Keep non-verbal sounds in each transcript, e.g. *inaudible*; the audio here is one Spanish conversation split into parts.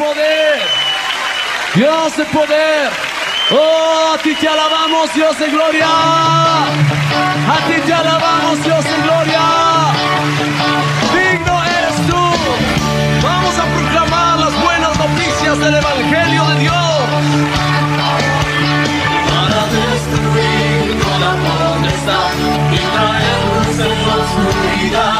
poder. Dios de poder. Oh, a ti te alabamos, Dios de gloria. A ti te alabamos, Dios de gloria. Digno eres tú. Vamos a proclamar las buenas noticias del Evangelio de Dios. Para destruir toda potestad y traer luz en la oscuridad.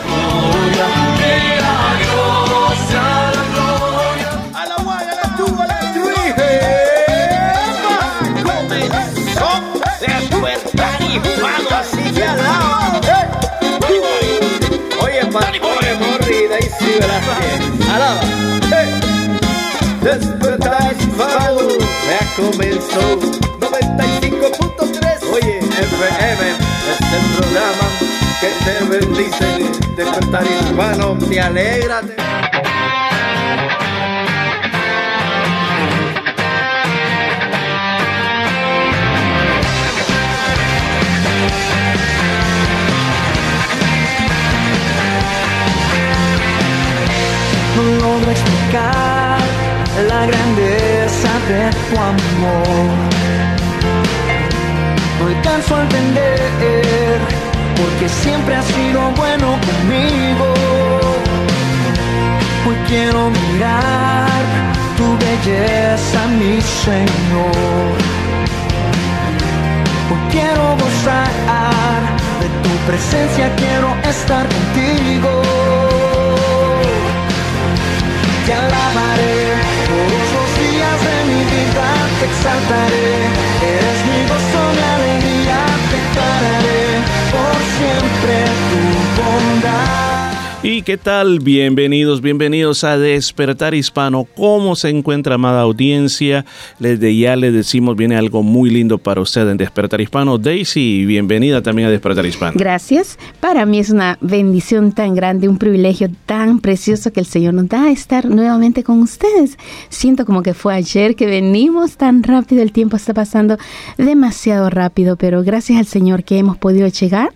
Oye, pone morrida y sí, Velázquez. Alaba. Despertar ya comenzó. 95.3. Oye, FM es el programa que te bendice. Despertar hispano, te alegra. La grandeza de tu amor. No alcanzo a entender porque siempre has sido bueno conmigo. Hoy quiero mirar tu belleza, mi Señor. Hoy quiero gozar de tu presencia, quiero estar contigo te alabaré. Todos los días de mi vida, te exaltaré, eres mi gozo, mi alegría, por siempre tu bondad. ¿Y qué tal? Bienvenidos, bienvenidos a Despertar Hispano. ¿Cómo se encuentra, amada audiencia? Desde ya les decimos, viene algo muy lindo para usted en Despertar Hispano. Daisy, bienvenida también a Despertar Hispano. Gracias. Para mí es una bendición tan grande, un privilegio tan precioso que el Señor nos da estar nuevamente con ustedes. Siento como que fue ayer que venimos tan rápido, el tiempo está pasando demasiado rápido, pero gracias al Señor que hemos podido llegar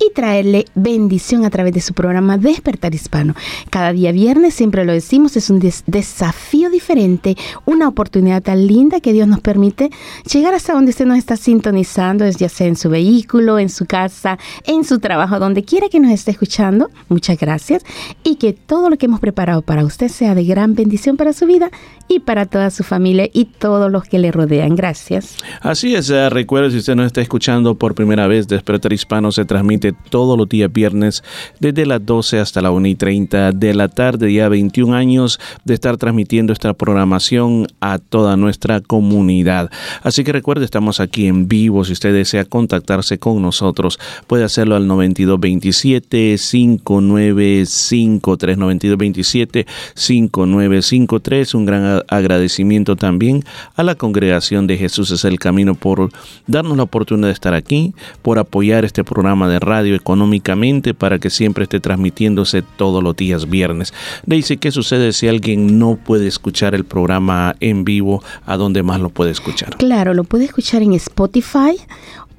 y traerle bendición a través de su programa Despertar Hispano. Cada día viernes, siempre lo decimos, es un des- desafío diferente, una oportunidad tan linda que Dios nos permite llegar hasta donde usted nos está sintonizando, ya sea en su vehículo, en su casa, en su trabajo, donde quiera que nos esté escuchando. Muchas gracias y que todo lo que hemos preparado para usted sea de gran bendición para su vida y para toda su familia y todos los que le rodean. Gracias. Así es, eh, recuerde si usted nos está escuchando por primera vez, Despertar Hispano se transmite todos los días viernes desde las 12 hasta la 1 y 30 de la tarde, ya 21 años de estar transmitiendo esta programación a toda nuestra comunidad. Así que recuerde, estamos aquí en vivo, si usted desea contactarse con nosotros, puede hacerlo al 9227 5953 9227 5953. Un gran agradecimiento también a la congregación de Jesús es el camino por darnos la oportunidad de estar aquí, por apoyar este programa de radio económicamente para que siempre esté transmitiéndose todos los días viernes. Daisy, ¿qué sucede si alguien no puede escuchar el programa en vivo? ¿A dónde más lo puede escuchar? Claro, lo puede escuchar en Spotify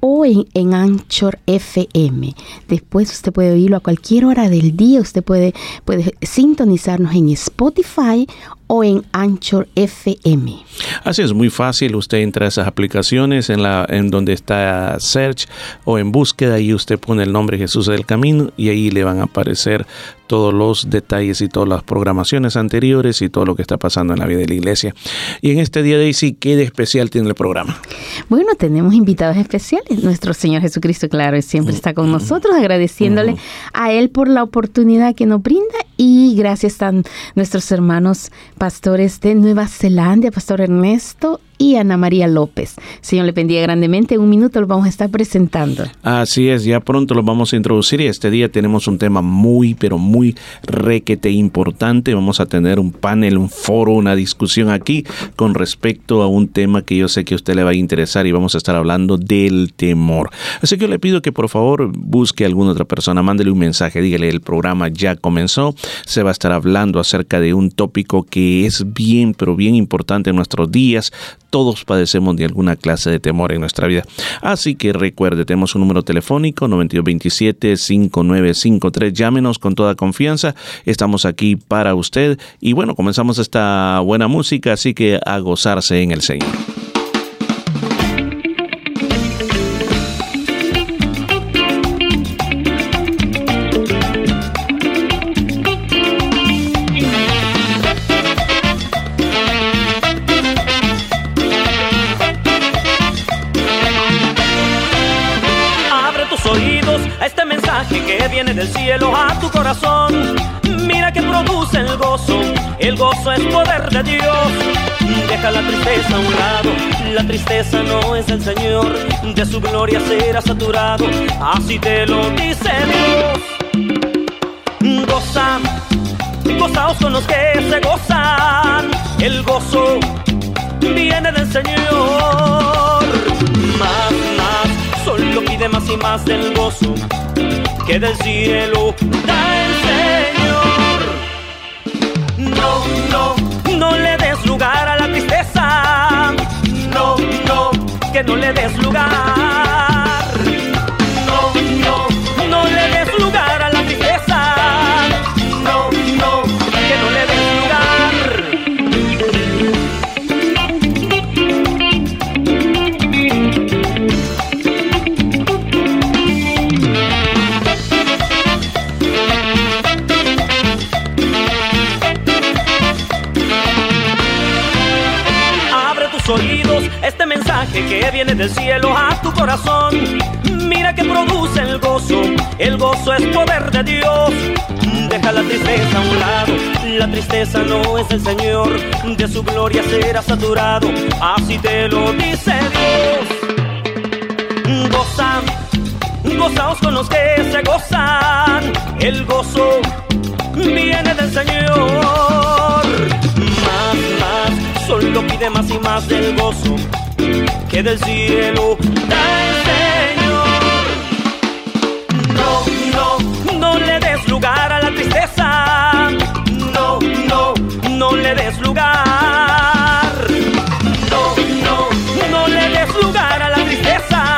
o en, en Anchor FM. Después usted puede oírlo a cualquier hora del día. Usted puede, puede sintonizarnos en Spotify o en Anchor FM. Así es muy fácil, usted entra a esas aplicaciones en la en donde está search o en búsqueda y usted pone el nombre Jesús del Camino y ahí le van a aparecer todos los detalles y todas las programaciones anteriores y todo lo que está pasando en la vida de la iglesia. Y en este día Daisy, ¿qué de especial tiene el programa? Bueno, tenemos invitados especiales. Nuestro Señor Jesucristo, claro, siempre está con nosotros, agradeciéndole a Él por la oportunidad que nos brinda y gracias a nuestros hermanos pastores de Nueva Zelanda, Pastor Ernesto y Ana María López. Señor, le bendiga grandemente. En un minuto lo vamos a estar presentando. Así es, ya pronto lo vamos a introducir y este día tenemos un tema muy, pero muy requete importante. Vamos a tener un panel, un foro, una discusión aquí con respecto a un tema que yo sé que a usted le va a interesar y vamos a estar hablando del temor. Así que yo le pido que por favor busque a alguna otra persona, mándele un mensaje, dígale el programa ya comenzó, se va a estar hablando acerca de un tópico que es bien, pero bien importante en nuestros días. Todos padecemos de alguna clase de temor en nuestra vida. Así que recuerde, tenemos un número telefónico 9227-5953. Llámenos con toda confianza. Estamos aquí para usted. Y bueno, comenzamos esta buena música, así que a gozarse en el Señor. Tristeza a un lado, la tristeza no es el Señor, de su gloria será saturado, así te lo dice Dios. Goza, gozaos con los que se gozan, el gozo viene del Señor. Más, más, solo pide más y más del gozo que del cielo da el Señor. No, no, no le des lugar a que no le des lugar. Que viene del cielo a tu corazón. Mira que produce el gozo, el gozo es poder de Dios. Deja la tristeza a un lado, la tristeza no es el Señor, de su gloria será saturado, así te lo dice Dios. Goza, gozaos con los que se gozan, el gozo viene del Señor. Solo pide más y más del gozo que del cielo da el Señor. No, no, no le des lugar a la tristeza. No, no, no le des lugar. No, no, no le des lugar a la tristeza.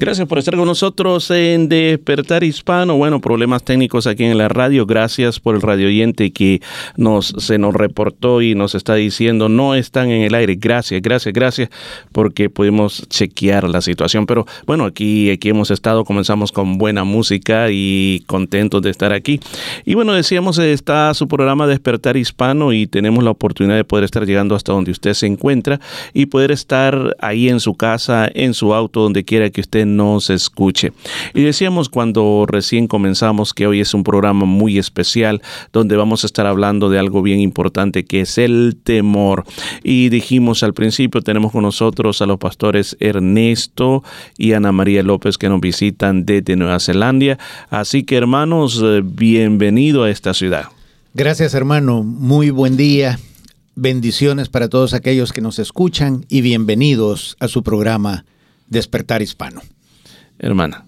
Gracias por estar con nosotros en Despertar Hispano. Bueno, problemas técnicos aquí en la radio. Gracias por el radio oyente que nos, se nos reportó y nos está diciendo no están en el aire. Gracias, gracias, gracias, porque pudimos chequear la situación. Pero bueno, aquí, aquí hemos estado, comenzamos con buena música y contentos de estar aquí. Y bueno, decíamos, está su programa Despertar Hispano y tenemos la oportunidad de poder estar llegando hasta donde usted se encuentra y poder estar ahí en su casa, en su auto, donde quiera que usted nos escuche. Y decíamos cuando recién comenzamos que hoy es un programa muy especial donde vamos a estar hablando de algo bien importante que es el temor. Y dijimos al principio, tenemos con nosotros a los pastores Ernesto y Ana María López que nos visitan desde Nueva Zelanda. Así que hermanos, eh, bienvenido a esta ciudad. Gracias hermano, muy buen día. Bendiciones para todos aquellos que nos escuchan y bienvenidos a su programa Despertar Hispano. Hermana.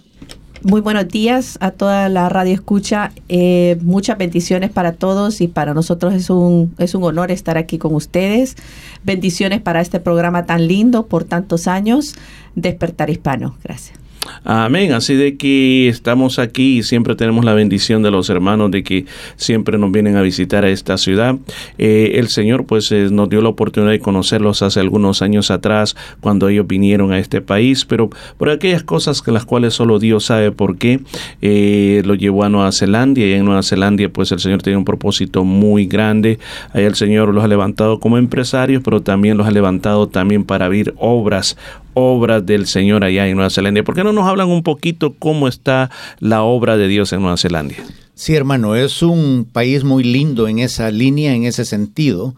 Muy buenos días a toda la radio escucha. Eh, muchas bendiciones para todos y para nosotros es un, es un honor estar aquí con ustedes. Bendiciones para este programa tan lindo por tantos años, Despertar Hispano. Gracias. Amén. Así de que estamos aquí y siempre tenemos la bendición de los hermanos de que siempre nos vienen a visitar a esta ciudad. Eh, el Señor pues eh, nos dio la oportunidad de conocerlos hace algunos años atrás cuando ellos vinieron a este país, pero por aquellas cosas que las cuales solo Dios sabe por qué eh, lo llevó a Nueva Zelanda y en Nueva Zelanda pues el Señor tiene un propósito muy grande. Ahí el Señor los ha levantado como empresarios, pero también los ha levantado también para abrir obras obras del Señor allá en Nueva Zelanda. ¿Por qué no nos hablan un poquito cómo está la obra de Dios en Nueva Zelanda? Sí, hermano, es un país muy lindo en esa línea, en ese sentido.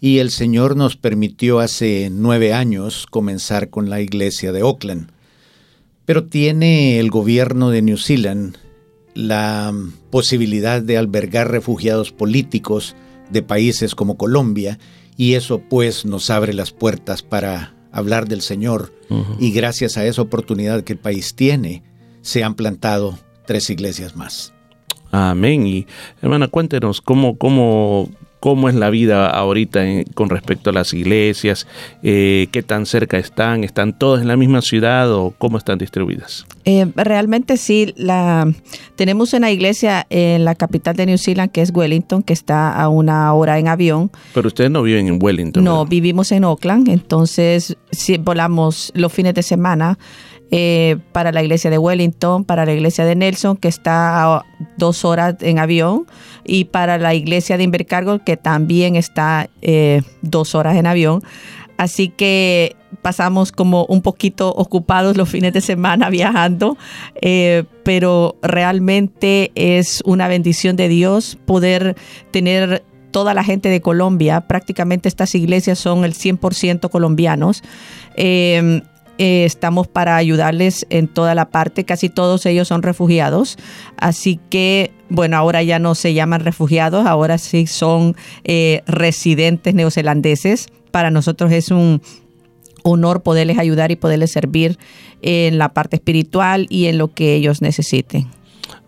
Y el Señor nos permitió hace nueve años comenzar con la iglesia de Auckland. Pero tiene el gobierno de New Zealand la posibilidad de albergar refugiados políticos de países como Colombia y eso pues nos abre las puertas para hablar del Señor. Y gracias a esa oportunidad que el país tiene, se han plantado tres iglesias más. Amén. Y hermana, cuéntenos cómo, cómo, cómo es la vida ahorita con respecto a las iglesias, eh, qué tan cerca están, están todas en la misma ciudad o cómo están distribuidas. Eh, realmente sí, la, tenemos una iglesia en la capital de New Zealand que es Wellington, que está a una hora en avión. Pero ustedes no viven en Wellington. No, vivimos en Auckland, entonces sí, volamos los fines de semana. Eh, para la iglesia de Wellington, para la iglesia de Nelson, que está a dos horas en avión, y para la iglesia de Invercargo, que también está eh, dos horas en avión. Así que pasamos como un poquito ocupados los fines de semana viajando, eh, pero realmente es una bendición de Dios poder tener toda la gente de Colombia, prácticamente estas iglesias son el 100% colombianos. Eh, eh, estamos para ayudarles en toda la parte, casi todos ellos son refugiados, así que bueno, ahora ya no se llaman refugiados, ahora sí son eh, residentes neozelandeses. Para nosotros es un honor poderles ayudar y poderles servir en la parte espiritual y en lo que ellos necesiten.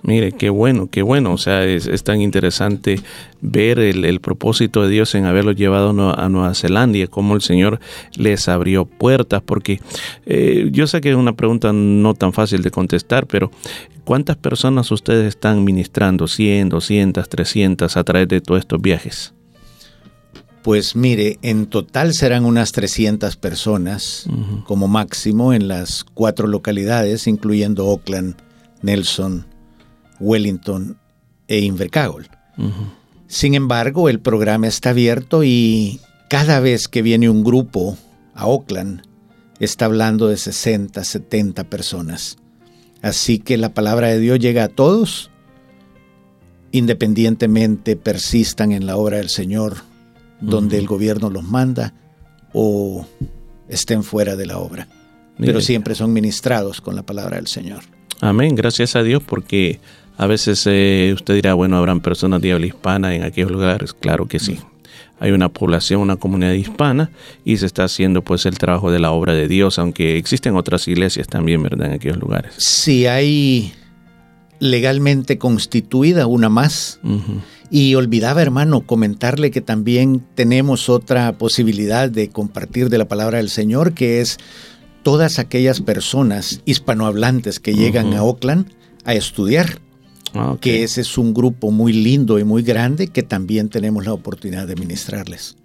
Mire, qué bueno, qué bueno. O sea, es, es tan interesante ver el, el, propósito de Dios en haberlos llevado a Nueva Zelanda cómo el Señor les abrió puertas. Porque eh, yo sé que es una pregunta no tan fácil de contestar, pero ¿cuántas personas ustedes están ministrando? ¿100, 200, 300 a través de todos estos viajes? Pues mire, en total serán unas 300 personas uh -huh. como máximo en las cuatro localidades, incluyendo Auckland, Nelson, Wellington e Invercargill. Uh -huh. Sin embargo, el programa está abierto y cada vez que viene un grupo a Auckland, está hablando de 60, 70 personas. Así que la palabra de Dios llega a todos, independientemente persistan en la obra del Señor, donde uh -huh. el gobierno los manda, o estén fuera de la obra. Pero siempre son ministrados con la palabra del Señor. Amén, gracias a Dios porque a veces eh, usted dirá, bueno, habrán personas de habla hispana en aquellos lugares. Claro que sí. Hay una población, una comunidad hispana y se está haciendo pues el trabajo de la obra de Dios, aunque existen otras iglesias también, ¿verdad? En aquellos lugares. Sí, hay legalmente constituida una más. Uh -huh. Y olvidaba, hermano, comentarle que también tenemos otra posibilidad de compartir de la palabra del Señor, que es todas aquellas personas hispanohablantes que llegan a Oakland a estudiar, Ah, ok. que ese es un grupo muy lindo y muy grande que también tenemos la oportunidad de ministrarles.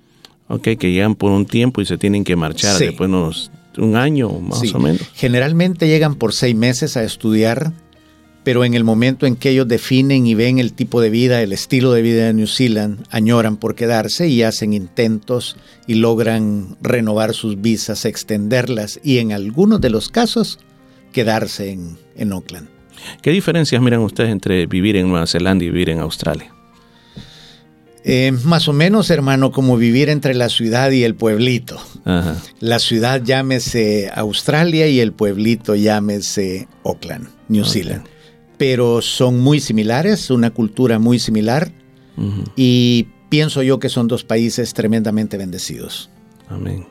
Ok, que llegan por un tiempo y se tienen que marchar Sí. después de unos, un año más Sí. o menos. Generalmente llegan por seis meses a estudiar, pero en el momento en que ellos definen y ven el tipo de vida, el estilo de vida de New Zealand, añoran por quedarse y hacen intentos y logran renovar sus visas, extenderlas y en algunos de los casos quedarse en, en Oakland. ¿Qué diferencias miran ustedes entre vivir en Nueva Zelanda y vivir en Australia? Eh, más o menos, hermano, como vivir entre la ciudad y el pueblito. Ajá. La ciudad llámese Australia y el pueblito llámese Auckland, New. Zealand. Pero son muy similares, una cultura muy similar y pienso yo que son dos países tremendamente bendecidos. Amén.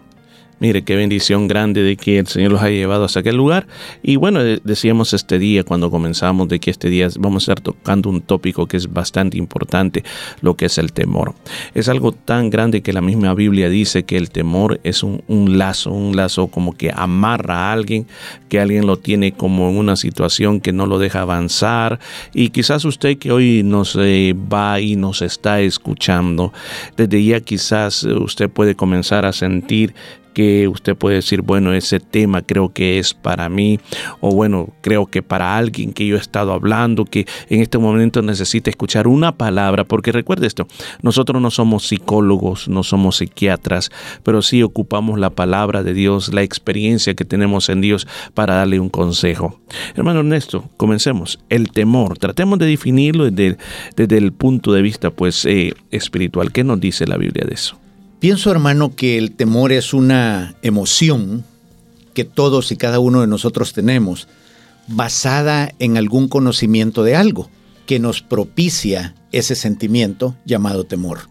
Mire, qué bendición grande de que el Señor los haya llevado hasta aquel lugar. Y bueno, de- decíamos este día, cuando comenzamos, de que este día vamos a estar tocando un tópico que es bastante importante, lo que es el temor. Es algo tan grande que la misma Biblia dice que el temor es un, lazo, un lazo como que amarra a alguien, que alguien lo tiene como en una situación que no lo deja avanzar. Y quizás usted que hoy nos eh, va y nos está escuchando, desde ya quizás usted puede comenzar a sentir que usted puede decir, bueno, ese tema creo que es para mí, o bueno, creo que para alguien que yo he estado hablando, que en este momento necesita escuchar una palabra, porque recuerde esto, nosotros no somos psicólogos, no somos psiquiatras, pero sí ocupamos la palabra de Dios, la experiencia que tenemos en Dios para darle un consejo. Hermano Ernesto, comencemos. El temor, tratemos de definirlo desde, desde el punto de vista pues eh, espiritual. ¿Qué nos dice la Biblia de eso? Pienso, hermano, que el temor es una emoción que todos y cada uno de nosotros tenemos, basada en algún conocimiento de algo que nos propicia ese sentimiento llamado temor.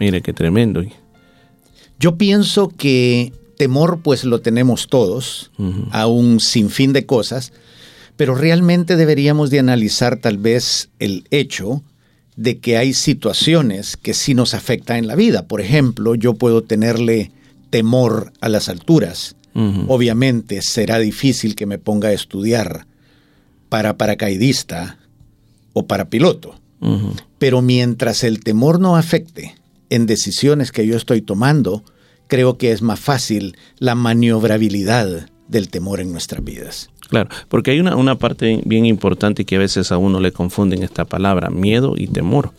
Mire qué tremendo. Yo pienso que temor pues lo tenemos todos, a un sinfín de cosas, pero realmente deberíamos de analizar tal vez el hecho de que hay situaciones que sí nos afectan en la vida. Por ejemplo, yo puedo tenerle temor a las alturas. Obviamente será difícil que me ponga a estudiar para paracaidista o para piloto. Pero mientras el temor no afecte en decisiones que yo estoy tomando, creo que es más fácil la maniobrabilidad del temor en nuestras vidas. Claro, porque hay una, una parte bien importante que a veces a uno le confunden esta palabra, miedo y temor.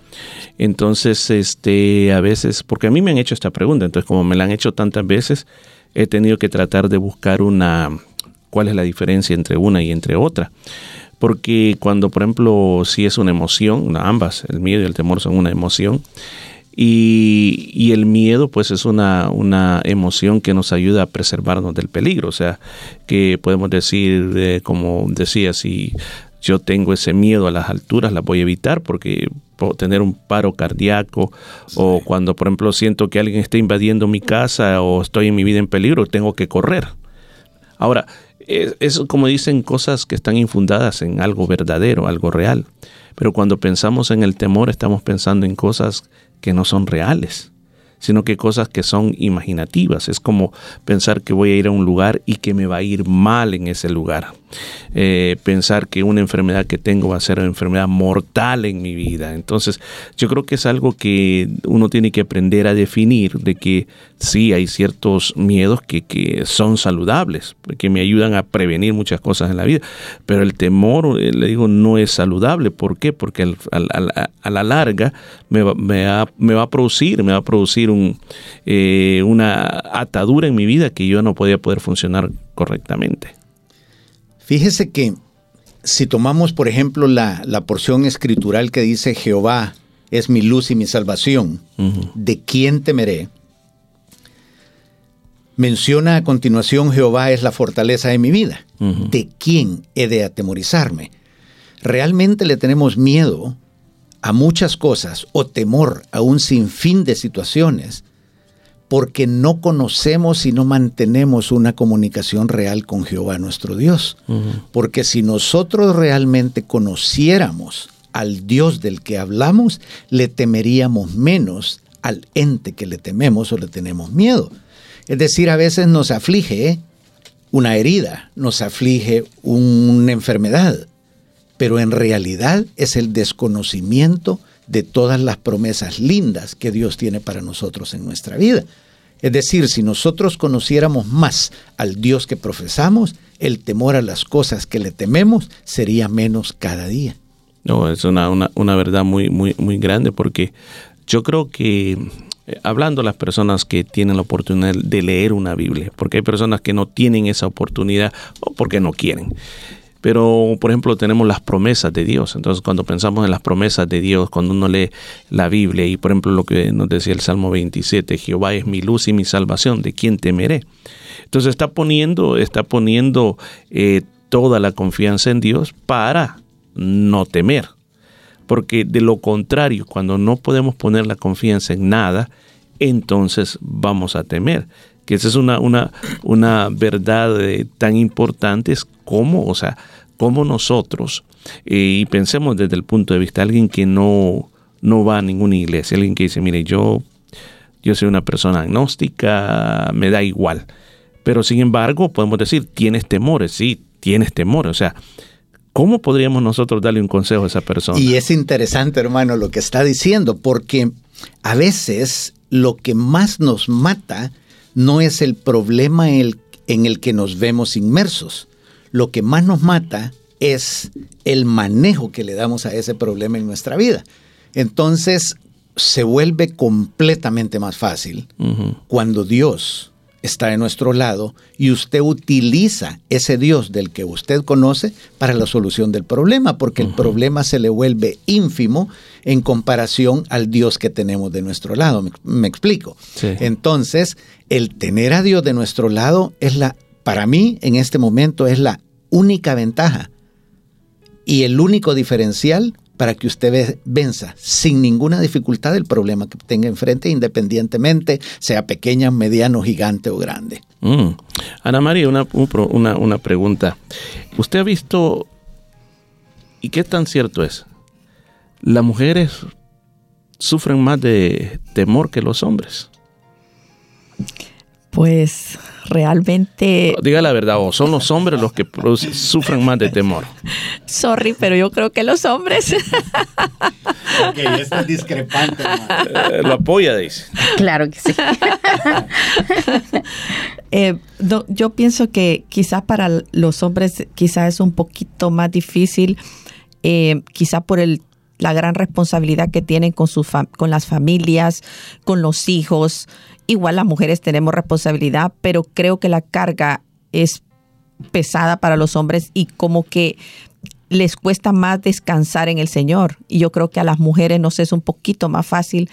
Entonces, este, a veces, porque a mí me han hecho esta pregunta, entonces como me la han hecho tantas veces, he tenido que tratar de buscar una, cuál es la diferencia entre una y entre otra. Porque cuando, por ejemplo, si es una emoción, ambas, el miedo y el temor son una emoción, y, y el miedo, pues es una, una emoción que nos ayuda a preservarnos del peligro. O sea, que podemos decir, eh, como decía, si yo tengo ese miedo a las alturas, las voy a evitar porque puedo tener un paro cardíaco o cuando, por ejemplo, siento que alguien está invadiendo mi casa o estoy en mi vida en peligro, tengo que correr. Ahora, es, es como dicen cosas que están infundadas en algo verdadero, algo real. Pero cuando pensamos en el temor, estamos pensando en cosas que no son reales, sino que cosas que son imaginativas. Es como pensar que voy a ir a un lugar y que me va a ir mal en ese lugar. Eh, pensar que una enfermedad que tengo va a ser una enfermedad mortal en mi vida. Entonces, yo creo que es algo que uno tiene que aprender a definir de que sí hay ciertos miedos que, que son saludables, que me ayudan a prevenir muchas cosas en la vida, pero el temor, eh, le digo, no es saludable. ¿Por qué? Porque al- al- al- a la larga me va, me va- me va a producir, me va a producir un, eh, una atadura en mi vida que yo no podía poder funcionar correctamente. Fíjese que si tomamos, por ejemplo, la, la porción escritural que dice Jehová es mi luz y mi salvación. ¿de quién temeré? Menciona a continuación Jehová es la fortaleza de mi vida. ¿De quién he de atemorizarme? Realmente le tenemos miedo a muchas cosas o temor a un sinfín de situaciones porque no conocemos y no mantenemos una comunicación real con Jehová nuestro Dios. Porque si nosotros realmente conociéramos al Dios del que hablamos, le temeríamos menos al ente que le tememos o le tenemos miedo. Es decir, a veces nos aflige una herida, nos aflige una enfermedad, pero en realidad es el desconocimiento de todas las promesas lindas que Dios tiene para nosotros en nuestra vida. Es decir, si nosotros conociéramos más al Dios que profesamos, el temor a las cosas que le tememos sería menos cada día. No, es una, una, verdad muy, muy, muy grande porque yo creo que hablando a las personas que tienen la oportunidad de leer una Biblia, porque hay personas que no tienen esa oportunidad o porque no quieren. Pero, por ejemplo, tenemos las promesas de Dios. Entonces, cuando pensamos en las promesas de Dios, cuando uno lee la Biblia y, por ejemplo, lo que nos decía el Salmo 27, Jehová es mi luz y mi salvación, ¿de quién temeré? Entonces, está poniendo, está poniendo eh, toda la confianza en Dios para no temer. Porque de lo contrario, cuando no podemos poner la confianza en nada, entonces vamos a temer. Que esa es una, una, una verdad eh, tan importante es como, o sea, como nosotros, eh, y pensemos desde el punto de vista de alguien que no, no va a ninguna iglesia, alguien que dice, mire, yo, yo soy una persona agnóstica, me da igual. Pero sin embargo, podemos decir, tienes temores, sí, tienes temores. O sea, ¿cómo podríamos nosotros darle un consejo a esa persona? Y es interesante, hermano, lo que está diciendo, porque a veces lo que más nos mata no es el problema en el que nos vemos inmersos. Lo que más nos mata es el manejo que le damos a ese problema en nuestra vida. Entonces se vuelve completamente más fácil cuando Dios está de nuestro lado y usted utiliza ese Dios del que usted conoce para la solución del problema, porque el problema se le vuelve ínfimo en comparación al Dios que tenemos de nuestro lado. ¿Me, me explico? Sí. Entonces, el tener a Dios de nuestro lado es la, para mí en este momento es la única ventaja y el único diferencial para que usted ve- venza sin ninguna dificultad el problema que tenga enfrente, independientemente sea pequeña, mediano, gigante o grande. Mm. Ana María, una, una, una pregunta. ¿Usted ha visto, y qué tan cierto es, las mujeres sufren más de temor que los hombres? Pues realmente, Diga la verdad, o son los hombres los que produce- sufren más de temor. sorry, pero yo creo que los hombres. Ok, esto es discrepante. Eh, lo apoya, dice. Claro que sí. *laughs* Eh, no, yo pienso que quizás para los hombres quizás es un poquito más difícil, eh, quizás por el, la gran responsabilidad que tienen con, sus con las familias, con los hijos. Igual las mujeres tenemos responsabilidad, pero creo que la carga es pesada para los hombres y como que les cuesta más descansar en el Señor. Y yo creo que a las mujeres nos es un poquito más fácil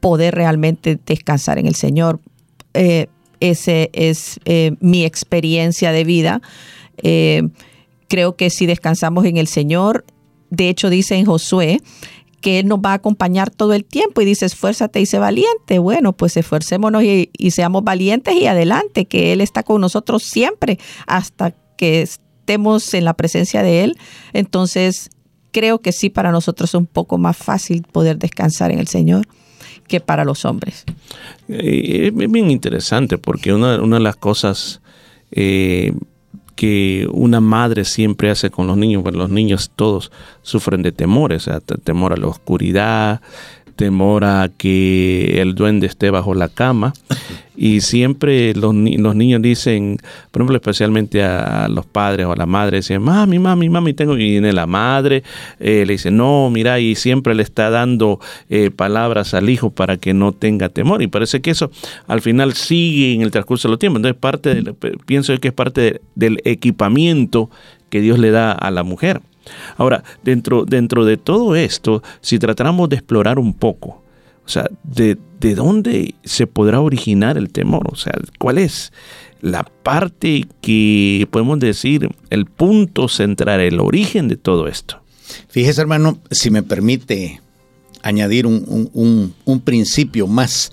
poder realmente descansar en el Señor. Eh, ese es eh, mi experiencia de vida. Eh, creo que si descansamos en el Señor, de hecho dice en Josué que Él nos va a acompañar todo el tiempo y dice, esfuérzate y sé valiente. Bueno, pues esfuercémonos y, seamos valientes y adelante, que Él está con nosotros siempre hasta que estemos en la presencia de Él. Entonces, creo que sí, para nosotros es un poco más fácil poder descansar en el Señor que para los hombres. Eh, es bien interesante porque una, una de las cosas eh, que una madre siempre hace con los niños, bueno, los niños todos sufren de temores, o sea, te- temor a la oscuridad, temor a que el duende esté bajo la cama. Y siempre los, los niños dicen, por ejemplo, especialmente a, los padres o a la madre, dicen, mami, mami, mami, tengo. Y viene la madre, eh, le dice, no, mira, y siempre le está dando eh, palabras al hijo para que no tenga temor. Y parece que eso al final sigue en el transcurso de los tiempos. Entonces, parte del- pienso que es parte de- del equipamiento que Dios le da a la mujer. Ahora, dentro, dentro de todo esto, si tratáramos de explorar un poco, o sea, de, de dónde se podrá originar el temor, o sea, cuál es la parte que podemos decir, el punto central, el origen de todo esto. Fíjese, hermano, si me permite añadir un, un- un- un principio más.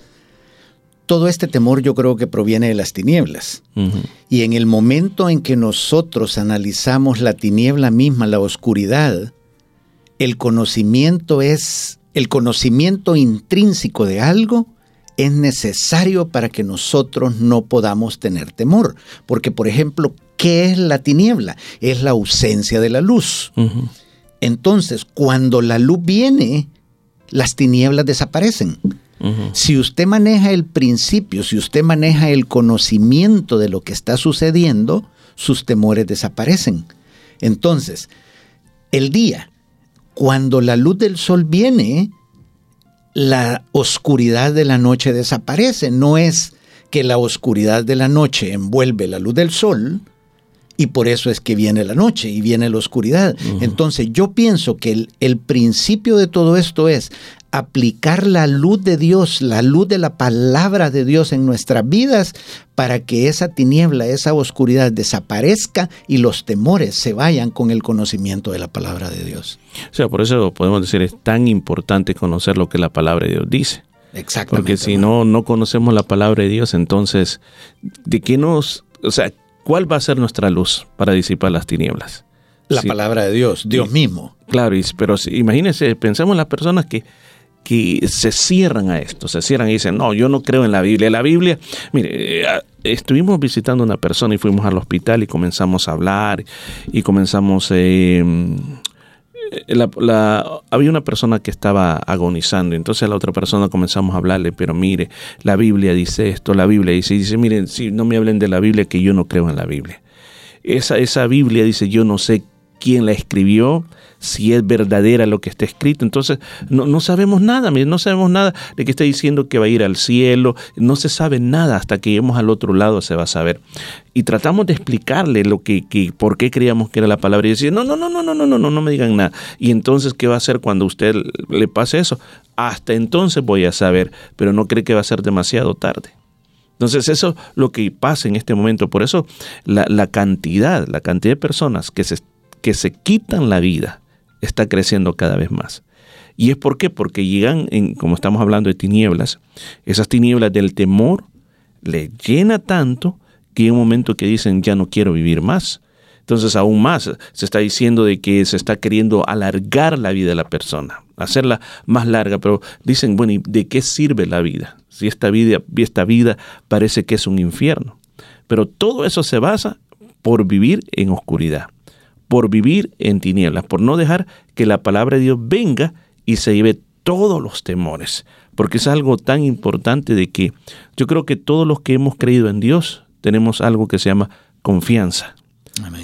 Todo este temor yo creo que proviene de las tinieblas. Y en el momento en que nosotros analizamos la tiniebla misma, la oscuridad, el conocimiento es el conocimiento intrínseco de algo es necesario para que nosotros no podamos tener temor. Porque, por ejemplo, ¿qué es la tiniebla? Es la ausencia de la luz. Entonces, cuando la luz viene, las tinieblas desaparecen. Si usted maneja el principio, si usted maneja el conocimiento de lo que está sucediendo, sus temores desaparecen. Entonces, el día, cuando la luz del sol viene, la oscuridad de la noche desaparece. No es que la oscuridad de la noche envuelve la luz del sol y por eso es que viene la noche y viene la oscuridad. Entonces yo pienso que el, el principio de todo esto es aplicar la luz de Dios, la luz de la palabra de Dios en nuestras vidas para que esa tiniebla, esa oscuridad desaparezca y los temores se vayan con el conocimiento de la palabra de Dios. O sea, por eso podemos decir, es tan importante conocer lo que la palabra de Dios dice. Exactamente. Porque si no, no conocemos la palabra de Dios, entonces, ¿de qué nos, o sea, cuál va a ser nuestra luz para disipar las tinieblas? La Sí. palabra de Dios, Dios mismo. Claro, pero si- imagínense, pensemos en las personas que, que se cierran a esto, se cierran y dicen, no, yo no creo en la Biblia. La Biblia, mire, eh, estuvimos visitando a una persona y fuimos al hospital y comenzamos a hablar y comenzamos... eh, la- había una persona que estaba agonizando, entonces la otra persona comenzamos a hablarle, pero mire, la Biblia dice esto, la Biblia dice, y dice, miren, si no me hablen de la Biblia, que yo no creo en la Biblia. Esa, esa Biblia dice, yo no sé quién la escribió, si es verdadera lo que está escrito. Entonces, no, no sabemos nada, no sabemos nada de que está diciendo que va a ir al cielo, no se sabe nada hasta que lleguemos al otro lado se va a saber. Y tratamos de explicarle lo que, que por qué creíamos que era la palabra y decir, no, no, no, no, no, no, no, no, no me digan nada. Y entonces, ¿qué va a hacer cuando usted le pase eso? Hasta entonces voy a saber, pero no cree que va a ser demasiado tarde. Entonces eso es lo que pasa en este momento. Por eso la, la cantidad, la cantidad de personas que se, que se quitan la vida está creciendo cada vez más. ¿Y es por qué? Porque llegan, en, como estamos hablando de tinieblas, esas tinieblas del temor le llena tanto que hay un momento que dicen ya no quiero vivir más. Entonces aún más se está diciendo de que se está queriendo alargar la vida de la persona, hacerla más larga, pero dicen, bueno, ¿y de qué sirve la vida? Si esta vida, esta vida parece que es un infierno. Pero todo eso se basa por vivir en oscuridad, por vivir en tinieblas, por no dejar que la palabra de Dios venga y se lleve todos los temores, porque es algo tan importante de que yo creo que todos los que hemos creído en Dios tenemos algo que se llama confianza.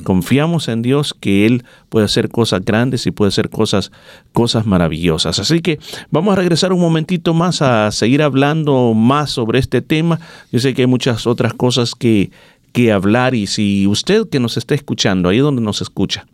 Confiamos en Dios que Él puede hacer cosas grandes y puede hacer cosas, cosas maravillosas. Así que vamos a regresar un momentito más a seguir hablando más sobre este tema. Yo sé que hay muchas otras cosas que, que hablar y si usted que nos está escuchando, ahí donde nos escucha,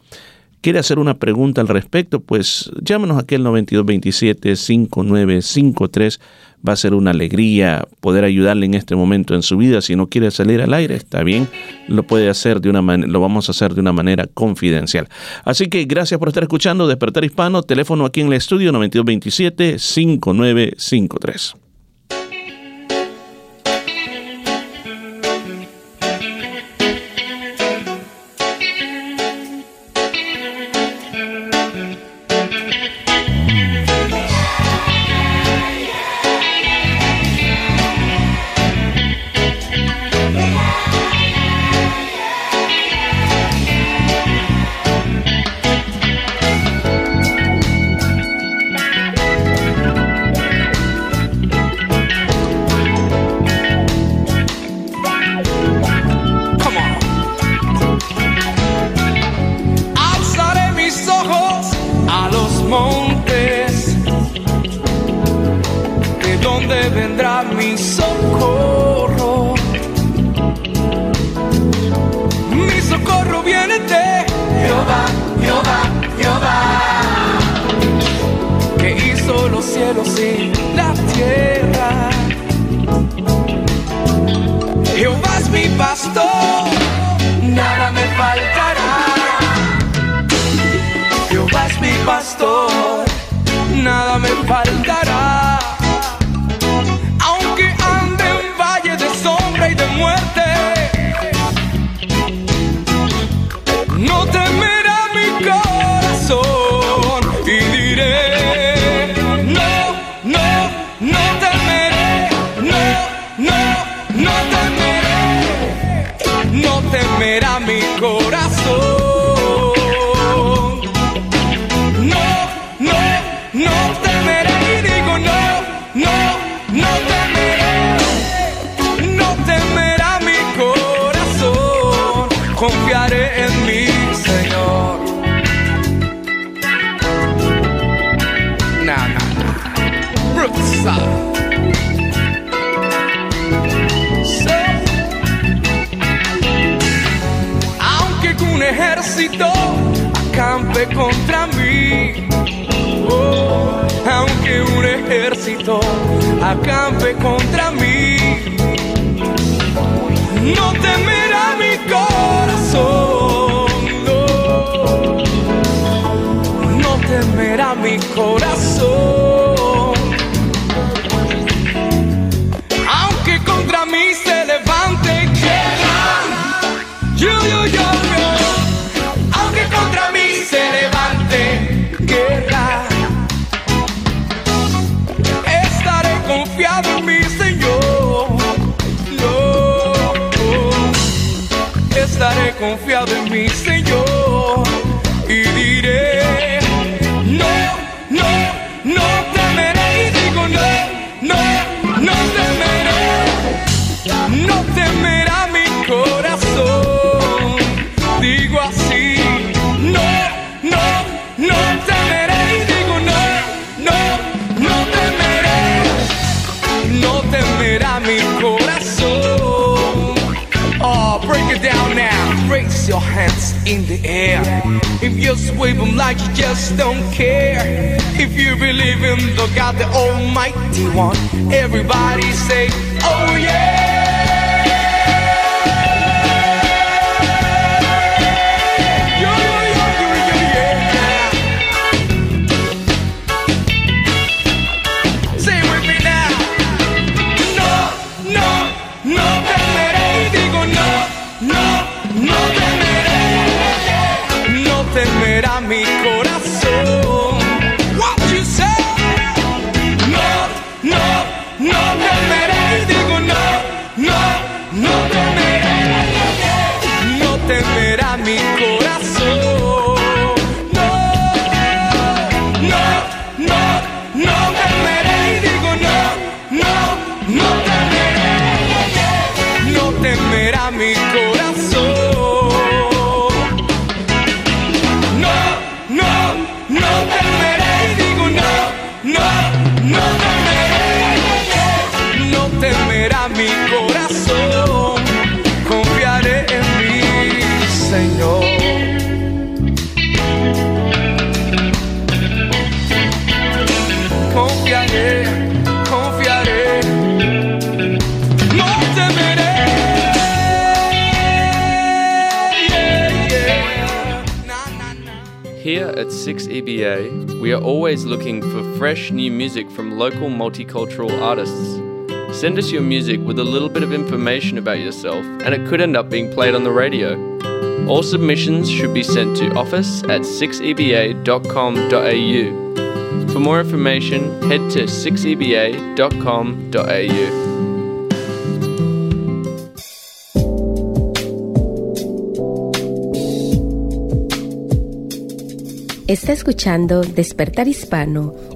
quiere hacer una pregunta al respecto, pues llámenos aquí al 9227-5953. Va a ser una alegría poder ayudarle en este momento en su vida. Si no quiere salir al aire, está bien, lo puede hacer de una manera, lo vamos a hacer de una manera confidencial. Así que gracias por estar escuchando Despertar Hispano, teléfono aquí en el estudio 9227-5953. what want. Everybody say. Fresh new music from local multicultural artists. Send us your music with a little bit of information about yourself, and it could end up being played on the radio. All submissions should be sent to office at 6eba.com.au. For more information, head to 6eba.com.au. Está escuchando Despertar Hispano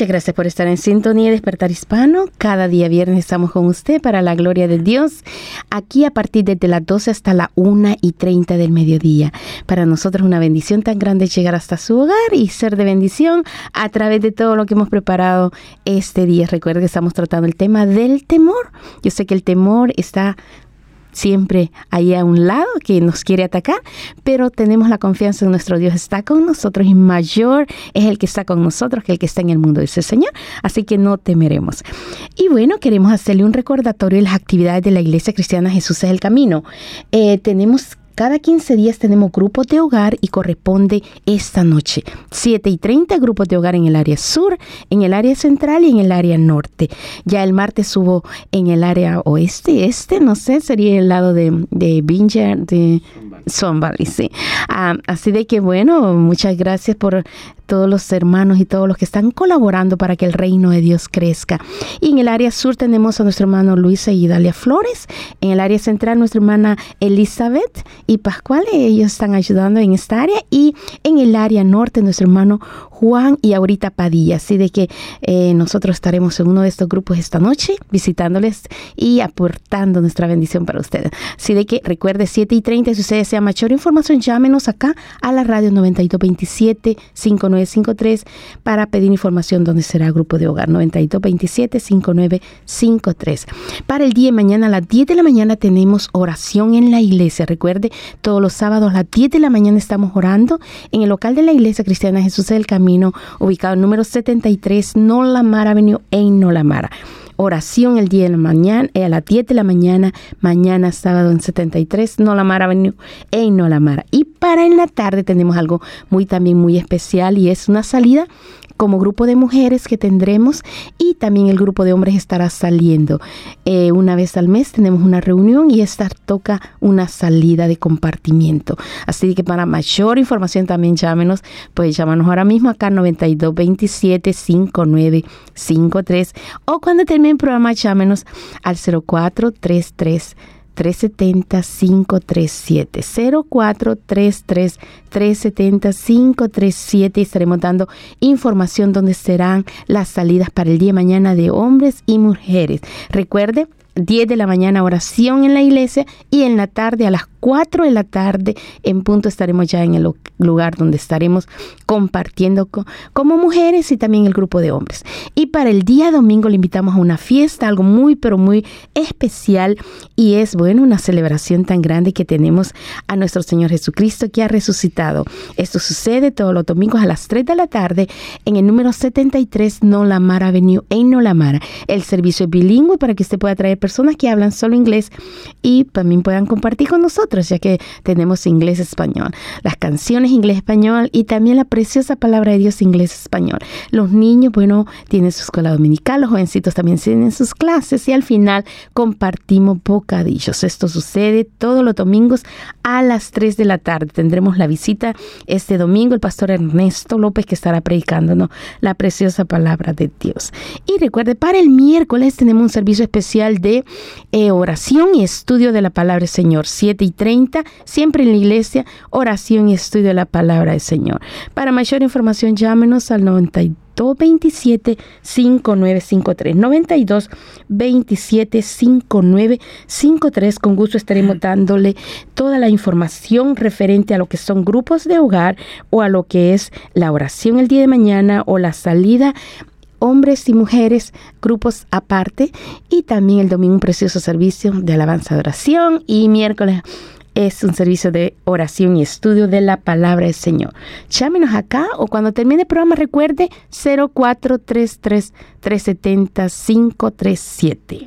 Muchas gracias por estar en sintonía de Despertar Hispano. Cada día viernes estamos con usted para la gloria de Dios. Aquí a partir desde las 12 hasta la 1 y 30 del mediodía. Para nosotros una bendición tan grande llegar hasta su hogar y ser de bendición a través de todo lo que hemos preparado este día. Recuerde que estamos tratando el tema del temor. Yo sé que el temor está siempre ahí a un lado que nos quiere atacar, pero tenemos la confianza en nuestro Dios está con nosotros y mayor es el que está con nosotros que el que está en el mundo, dice el Señor. Así que no temeremos. Y bueno, queremos hacerle un recordatorio de las actividades de la Iglesia Cristiana Jesús es el Camino. Eh, tenemos cada 15 días tenemos grupos de hogar y corresponde esta noche. 7 y 30 grupos de hogar en el área sur, en el área central y en el área norte. Ya el martes hubo en el área oeste, este, no sé, sería el lado de, de Vineyard, de Son Valley, sí. Ah, así de que bueno, muchas gracias por todos los hermanos y todos los que están colaborando para que el reino de Dios crezca. Y en el área sur tenemos a nuestro hermano Luis y Dalia Flores. En el área central nuestra hermana Elizabeth y Pascual. Ellos están ayudando en esta área. Y en el área norte nuestro hermano Juan y ahorita Padilla. Así de que eh, nosotros estaremos en uno de estos grupos esta noche visitándoles y aportando nuestra bendición para ustedes. Así de que recuerde 7 y 30 si ustedes desean mayor información llámenos acá a la radio 9227 59 5953 para pedir información donde será el grupo de hogar 9227-5953. Para el día de mañana a las 10 de la mañana tenemos oración en la iglesia. Recuerde, todos los sábados a las 10 de la mañana estamos orando en el local de la iglesia cristiana Jesús del Camino, ubicado en número 73 Nolamara Avenue en Nolamara oración el día de la mañana, eh, a las 10 de la mañana, mañana sábado en 73, No la Mara Avenue en No la Mara. Y para en la tarde tenemos algo muy también muy especial y es una salida como grupo de mujeres que tendremos y también el grupo de hombres estará saliendo. Eh, una vez al mes tenemos una reunión y esta toca una salida de compartimiento. Así que para mayor información también llámenos, pues llámanos ahora mismo acá 9227 5953 o cuando termine el programa llámenos al 0433 370 537 0433 370 537 y estaremos dando información donde serán las salidas para el día de mañana de hombres y mujeres. Recuerde 10 de la mañana oración en la iglesia y en la tarde a las 4 de la tarde en punto estaremos ya en el lugar donde estaremos compartiendo como mujeres y también el grupo de hombres. Y para el día domingo le invitamos a una fiesta, algo muy pero muy especial y es bueno una celebración tan grande que tenemos a nuestro Señor Jesucristo que ha resucitado. Esto sucede todos los domingos a las 3 de la tarde en el número 73 Nolamara Avenue en Nolamara. El servicio es bilingüe para que usted pueda traer personas que hablan solo inglés y también puedan compartir con nosotros, ya que tenemos inglés-español, las canciones inglés-español y también la preciosa palabra de Dios inglés-español. Los niños, bueno, tienen su escuela dominical, los jovencitos también tienen sus clases y al final compartimos bocadillos. Esto sucede todos los domingos a las 3 de la tarde. Tendremos la visita este domingo, el pastor Ernesto López que estará predicándonos la preciosa palabra de Dios. Y recuerde, para el miércoles tenemos un servicio especial de eh, oración y estudio de la palabra del Señor. 7 y 30, siempre en la iglesia, oración y estudio de la palabra del Señor. Para mayor información, llámenos al 92 27 5953 92 27 5953 con gusto estaremos dándole toda la información referente a lo que son grupos de hogar o a lo que es la oración el día de mañana o la salida hombres y mujeres, grupos aparte, y también el domingo un precioso servicio de alabanza de oración y miércoles es un servicio de oración y estudio de la palabra del Señor. Llámenos acá o cuando termine el programa recuerde 0433 370 537.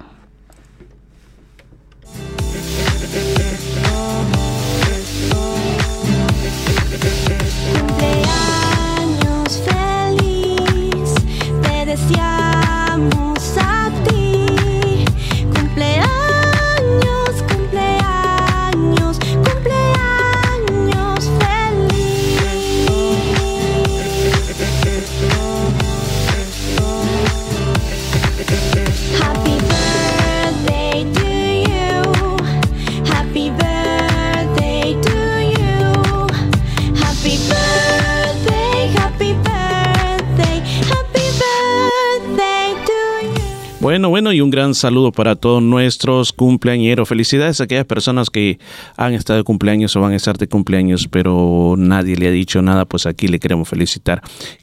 Bueno, bueno, y un gran saludo para todos nuestros cumpleañeros. Felicidades a aquellas personas que han estado de cumpleaños o van a estar de cumpleaños, pero nadie le ha dicho nada, pues aquí le queremos felicitar.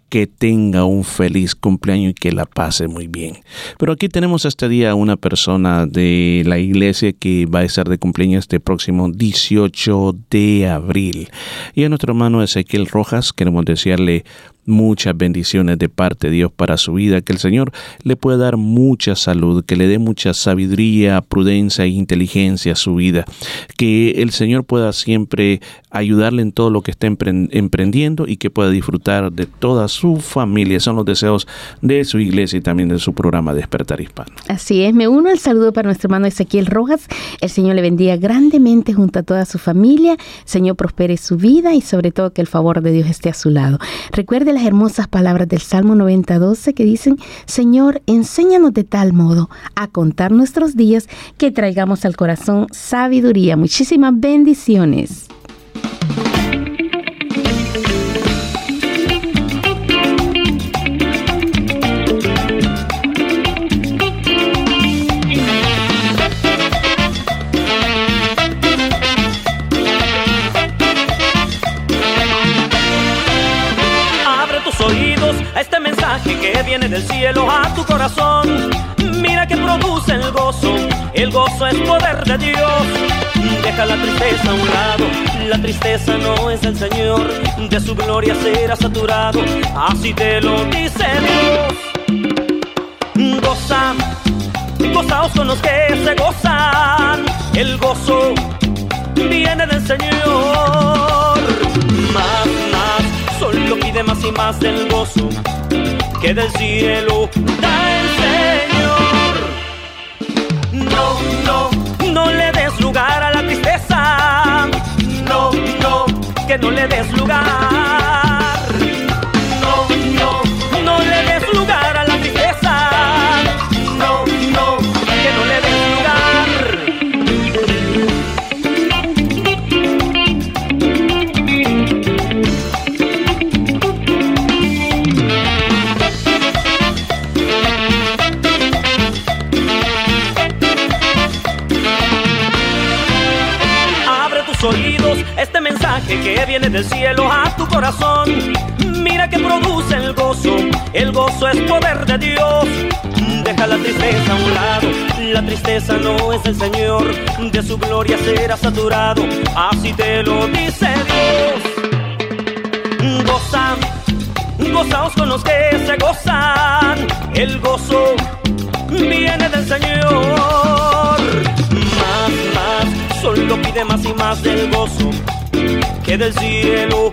Que tenga un feliz cumpleaños y que la pase muy bien. Pero aquí tenemos este día una persona de la iglesia que va a estar de cumpleaños este próximo 18 de abril. Y a nuestro hermano Ezequiel Rojas queremos desearle muchas bendiciones de parte de Dios para su vida, que el Señor le pueda dar mucha salud, que le dé mucha sabiduría, prudencia e inteligencia a su vida, que el Señor pueda siempre ayudarle en todo lo que empren- emprendiendo y que pueda disfrutar de toda su familia. Son los deseos de su iglesia y también de su programa Despertar Hispano. Así es, me uno al saludo para nuestro hermano Ezequiel Rojas. El Señor le bendiga grandemente junto a toda su familia. Señor prospere su vida y sobre todo que el favor de Dios esté a su lado. Recuerde hermosas palabras del Salmo 90:12 que dicen, Señor, enséñanos de tal modo a contar nuestros días que traigamos al corazón sabiduría. Muchísimas bendiciones. Viene del cielo a tu corazón. Mira que produce el gozo, el gozo es poder de Dios. Deja la tristeza a un lado, la tristeza no es del Señor, de su gloria será saturado, así te lo dice Dios. Goza, gozaos con los que se gozan, el gozo viene del Señor. Más, más, solo pide más y más del gozo que del cielo da el Señor. No, no, no le des lugar a la tristeza. No, no, que no le des lugar. Este mensaje que viene del cielo a tu corazón. Mira que produce el gozo, el gozo es poder de Dios. Deja la tristeza a un lado, la tristeza no es el Señor, de su gloria será saturado, así te lo dice Dios. Goza, gozaos con los que se gozan, el gozo viene del Señor. Más, más, solo pide más y más del gozo que del cielo.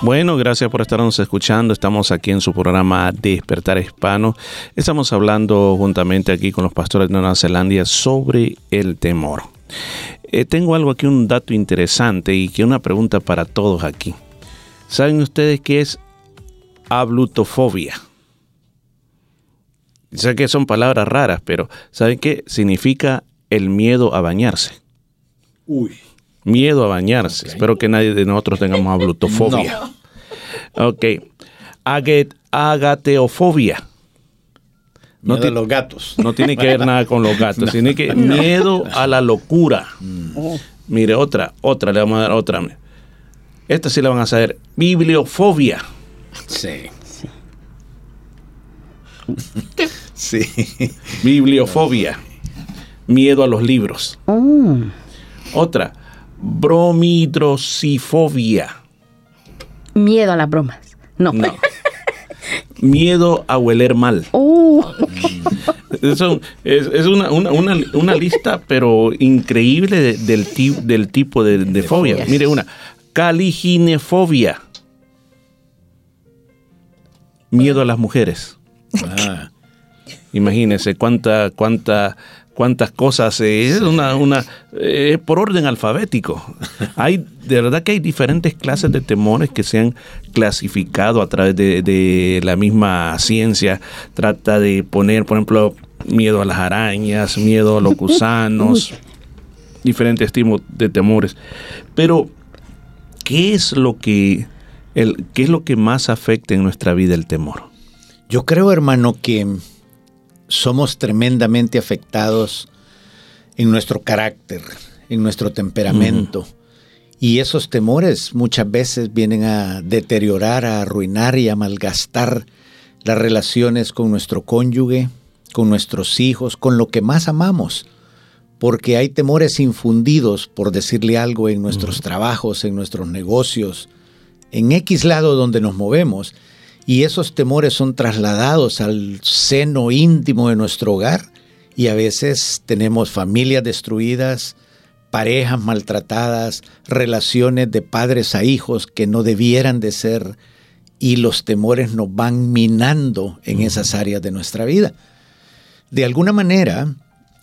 Bueno, gracias por estarnos escuchando. Estamos aquí en su programa Despertar Hispano. Estamos hablando juntamente aquí con los pastores de Nueva Zelanda sobre el temor. Eh, tengo algo aquí, un dato interesante y que una pregunta para todos aquí. ¿Saben ustedes qué es ablutofobia? Sé que son palabras raras, pero ¿saben qué? Significa el miedo a bañarse. Uy. Miedo a bañarse. Espero que nadie de nosotros tengamos *laughs* ablutofobia. Ok. Aget- agateofobia. Miedo ti- a los gatos. No tiene que ver nada con los gatos. *laughs* Tiene que No. miedo *laughs* a la locura. Mire, otra, otra, le vamos a dar otra. Esta sí la van a saber. Bibliofobia. Sí. Sí. Bibliofobia. Miedo a los libros. Oh, Otra. Bromidrosifobia. miedo a las bromas. No. No. *laughs* Miedo a hueler mal. *laughs* Oh, Eso es, es una, una, una, una lista, pero increíble de- del, ti- del tipo de, de fobia. fobias. Mire una. Caliginefobia. Miedo a las mujeres. Ah, Imagínense cuánta, cuánta, cuántas cosas. eh, es una, una eh, por orden alfabético. *laughs* Hay, de verdad que hay diferentes clases de temores que se han clasificado a través de, de la misma ciencia. Trata de poner, por ejemplo, miedo a las arañas, miedo a los *laughs* gusanos, diferentes tipos de temores. Pero, ¿qué es lo que, el, qué es lo que más afecta en nuestra vida el temor? Yo creo, hermano, que somos tremendamente afectados en nuestro carácter, en nuestro temperamento. Y esos temores muchas veces vienen a deteriorar, a arruinar y a malgastar las relaciones con nuestro cónyuge, con nuestros hijos, con lo que más amamos. porque hay temores infundidos, por decirle algo, en nuestros trabajos, en nuestros negocios, en X lado donde nos movemos, y esos temores son trasladados al seno íntimo de nuestro hogar, y a veces tenemos familias destruidas, parejas maltratadas, relaciones de padres a hijos que no debieran de ser, y los temores nos van minando en esas áreas de nuestra vida. De alguna manera,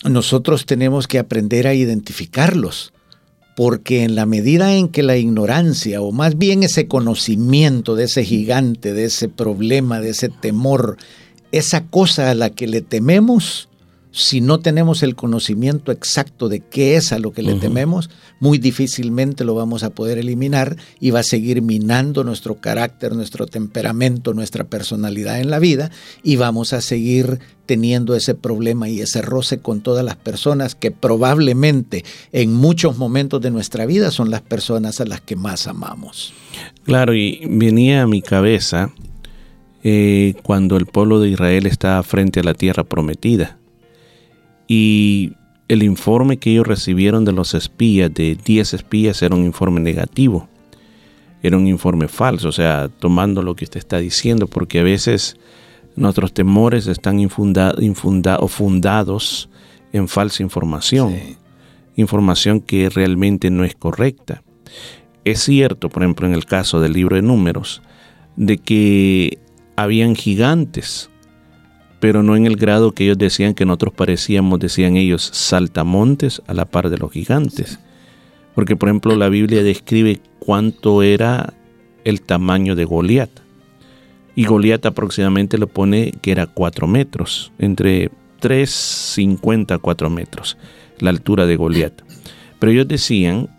nosotros tenemos que aprender a identificarlos, porque en la medida en que la ignorancia, o más bien ese conocimiento de ese gigante, de ese problema, de ese temor, esa cosa a la que le tememos, si no tenemos el conocimiento exacto de qué es a lo que le tememos, muy difícilmente lo vamos a poder eliminar y va a seguir minando nuestro carácter, nuestro temperamento, nuestra personalidad en la vida y vamos a seguir teniendo ese problema y ese roce con todas las personas que probablemente en muchos momentos de nuestra vida son las personas a las que más amamos. Claro, y venía a mi cabeza eh, cuando el pueblo de Israel estaba frente a la tierra prometida y el informe que ellos recibieron de los espías, de 10 espías, era un informe negativo. Era un informe falso, o sea, tomando lo que usted está diciendo, porque a veces nuestros temores están infunda, fundados en falsa información, información que realmente no es correcta. Es cierto, por ejemplo, en el caso del libro de números, de que habían gigantes pero no en el grado que ellos decían que nosotros parecíamos, decían ellos, saltamontes a la par de los gigantes. Porque, por ejemplo, la Biblia describe cuánto era el tamaño de Goliat. Y Goliat aproximadamente lo pone que era 4 metros, entre 3,50 a 4 metros, la altura de Goliat. Pero ellos decían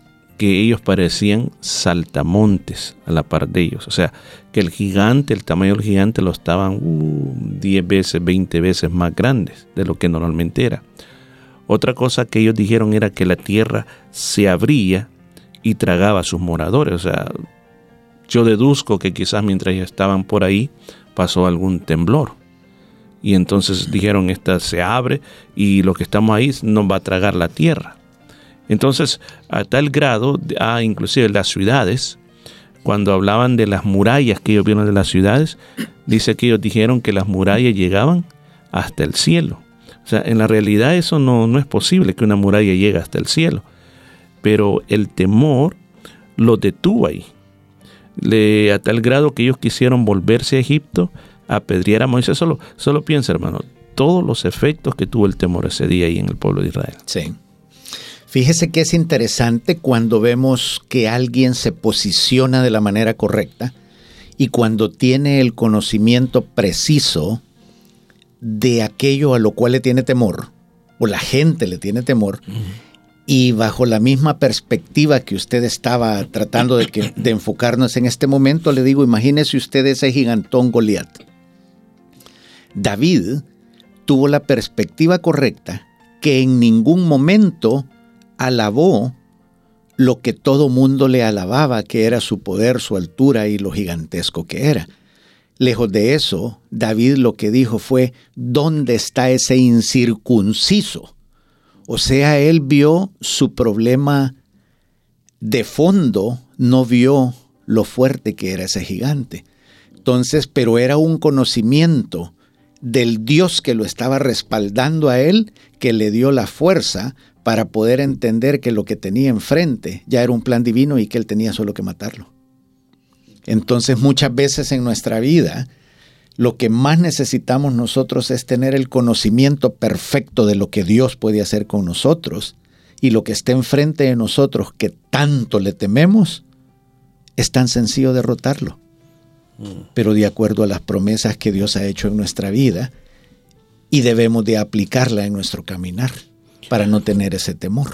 que ellos parecían saltamontes a la par de ellos. O sea, que el gigante, el tamaño del gigante lo estaban 10 uh, veces, 20 veces más grandes de lo que normalmente era. Otra cosa que ellos dijeron era que la tierra se abría y tragaba a sus moradores. O sea, yo deduzco que quizás mientras ellos estaban por ahí pasó algún temblor. Y entonces dijeron, esta se abre y lo que estamos ahí nos va a tragar la tierra. Entonces, a tal grado, ah, inclusive las ciudades, cuando hablaban de las murallas que ellos vieron de las ciudades, dice que ellos dijeron que las murallas llegaban hasta el cielo. O sea, en la realidad eso no, no es posible que una muralla llegue hasta el cielo. Pero el temor los detuvo ahí. Le, a tal grado que ellos quisieron volverse a Egipto a apedrear a Moisés. Solo, solo piensa, hermano, todos los efectos que tuvo el temor ese día ahí en el pueblo de Israel. Sí. Fíjese que es interesante cuando vemos que alguien se posiciona de la manera correcta y cuando tiene el conocimiento preciso de aquello a lo cual le tiene temor, o la gente le tiene temor, y bajo la misma perspectiva que usted estaba tratando de, de enfocarnos en este momento, le digo, imagínese usted ese gigantón Goliat. David tuvo la perspectiva correcta que en ningún momento alabó lo que todo mundo le alababa, que era su poder, su altura y lo gigantesco que era. Lejos de eso, David lo que dijo fue, ¿dónde está ese incircunciso? O sea, él vio su problema de fondo, no vio lo fuerte que era ese gigante. Entonces, pero era un conocimiento del Dios que lo estaba respaldando a él, que le dio la fuerza para poder entender que lo que tenía enfrente ya era un plan divino y que él tenía solo que matarlo. Entonces muchas veces en nuestra vida lo que más necesitamos nosotros es tener el conocimiento perfecto de lo que Dios puede hacer con nosotros y lo que está enfrente de nosotros que tanto le tememos, es tan sencillo derrotarlo. Mm. Pero de acuerdo a las promesas que Dios ha hecho en nuestra vida y debemos de aplicarla en nuestro caminar para no tener ese temor.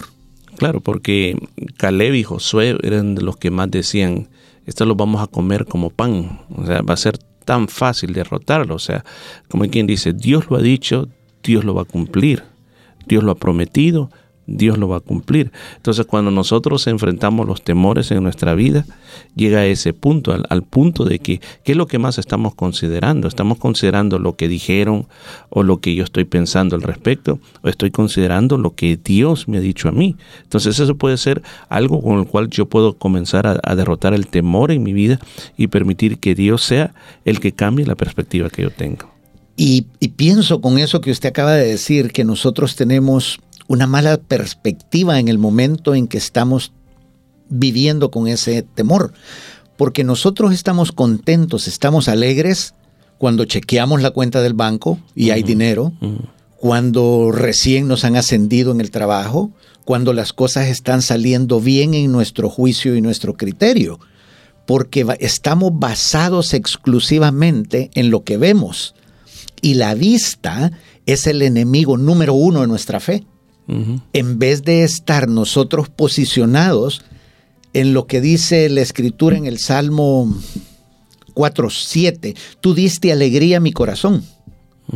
Claro, porque Caleb y Josué eran de los que más decían, esto lo vamos a comer como pan, o sea, va a ser tan fácil derrotarlo, o sea, como quien dice, Dios lo ha dicho, Dios lo va a cumplir, Dios lo ha prometido, Dios lo va a cumplir. Entonces cuando nosotros enfrentamos los temores en nuestra vida, llega a ese punto, al, punto de que, ¿qué es lo que más estamos considerando? ¿Estamos considerando lo que dijeron o lo que yo estoy pensando al respecto? ¿O estoy considerando lo que Dios me ha dicho a mí? Entonces eso puede ser algo con el cual yo puedo comenzar a, derrotar el temor en mi vida y permitir que Dios sea el que cambie la perspectiva que yo tengo. Y pienso con eso que usted acaba de decir, que nosotros tenemos una mala perspectiva en el momento en que estamos viviendo con ese temor. Porque nosotros estamos contentos, estamos alegres cuando chequeamos la cuenta del banco y hay dinero, cuando recién nos han ascendido en el trabajo, cuando las cosas están saliendo bien en nuestro juicio y nuestro criterio, porque estamos basados exclusivamente en lo que vemos. Y la vista es el enemigo número uno de nuestra fe. En vez de estar nosotros posicionados en lo que dice la escritura en el Salmo 4.7, tú diste alegría a mi corazón.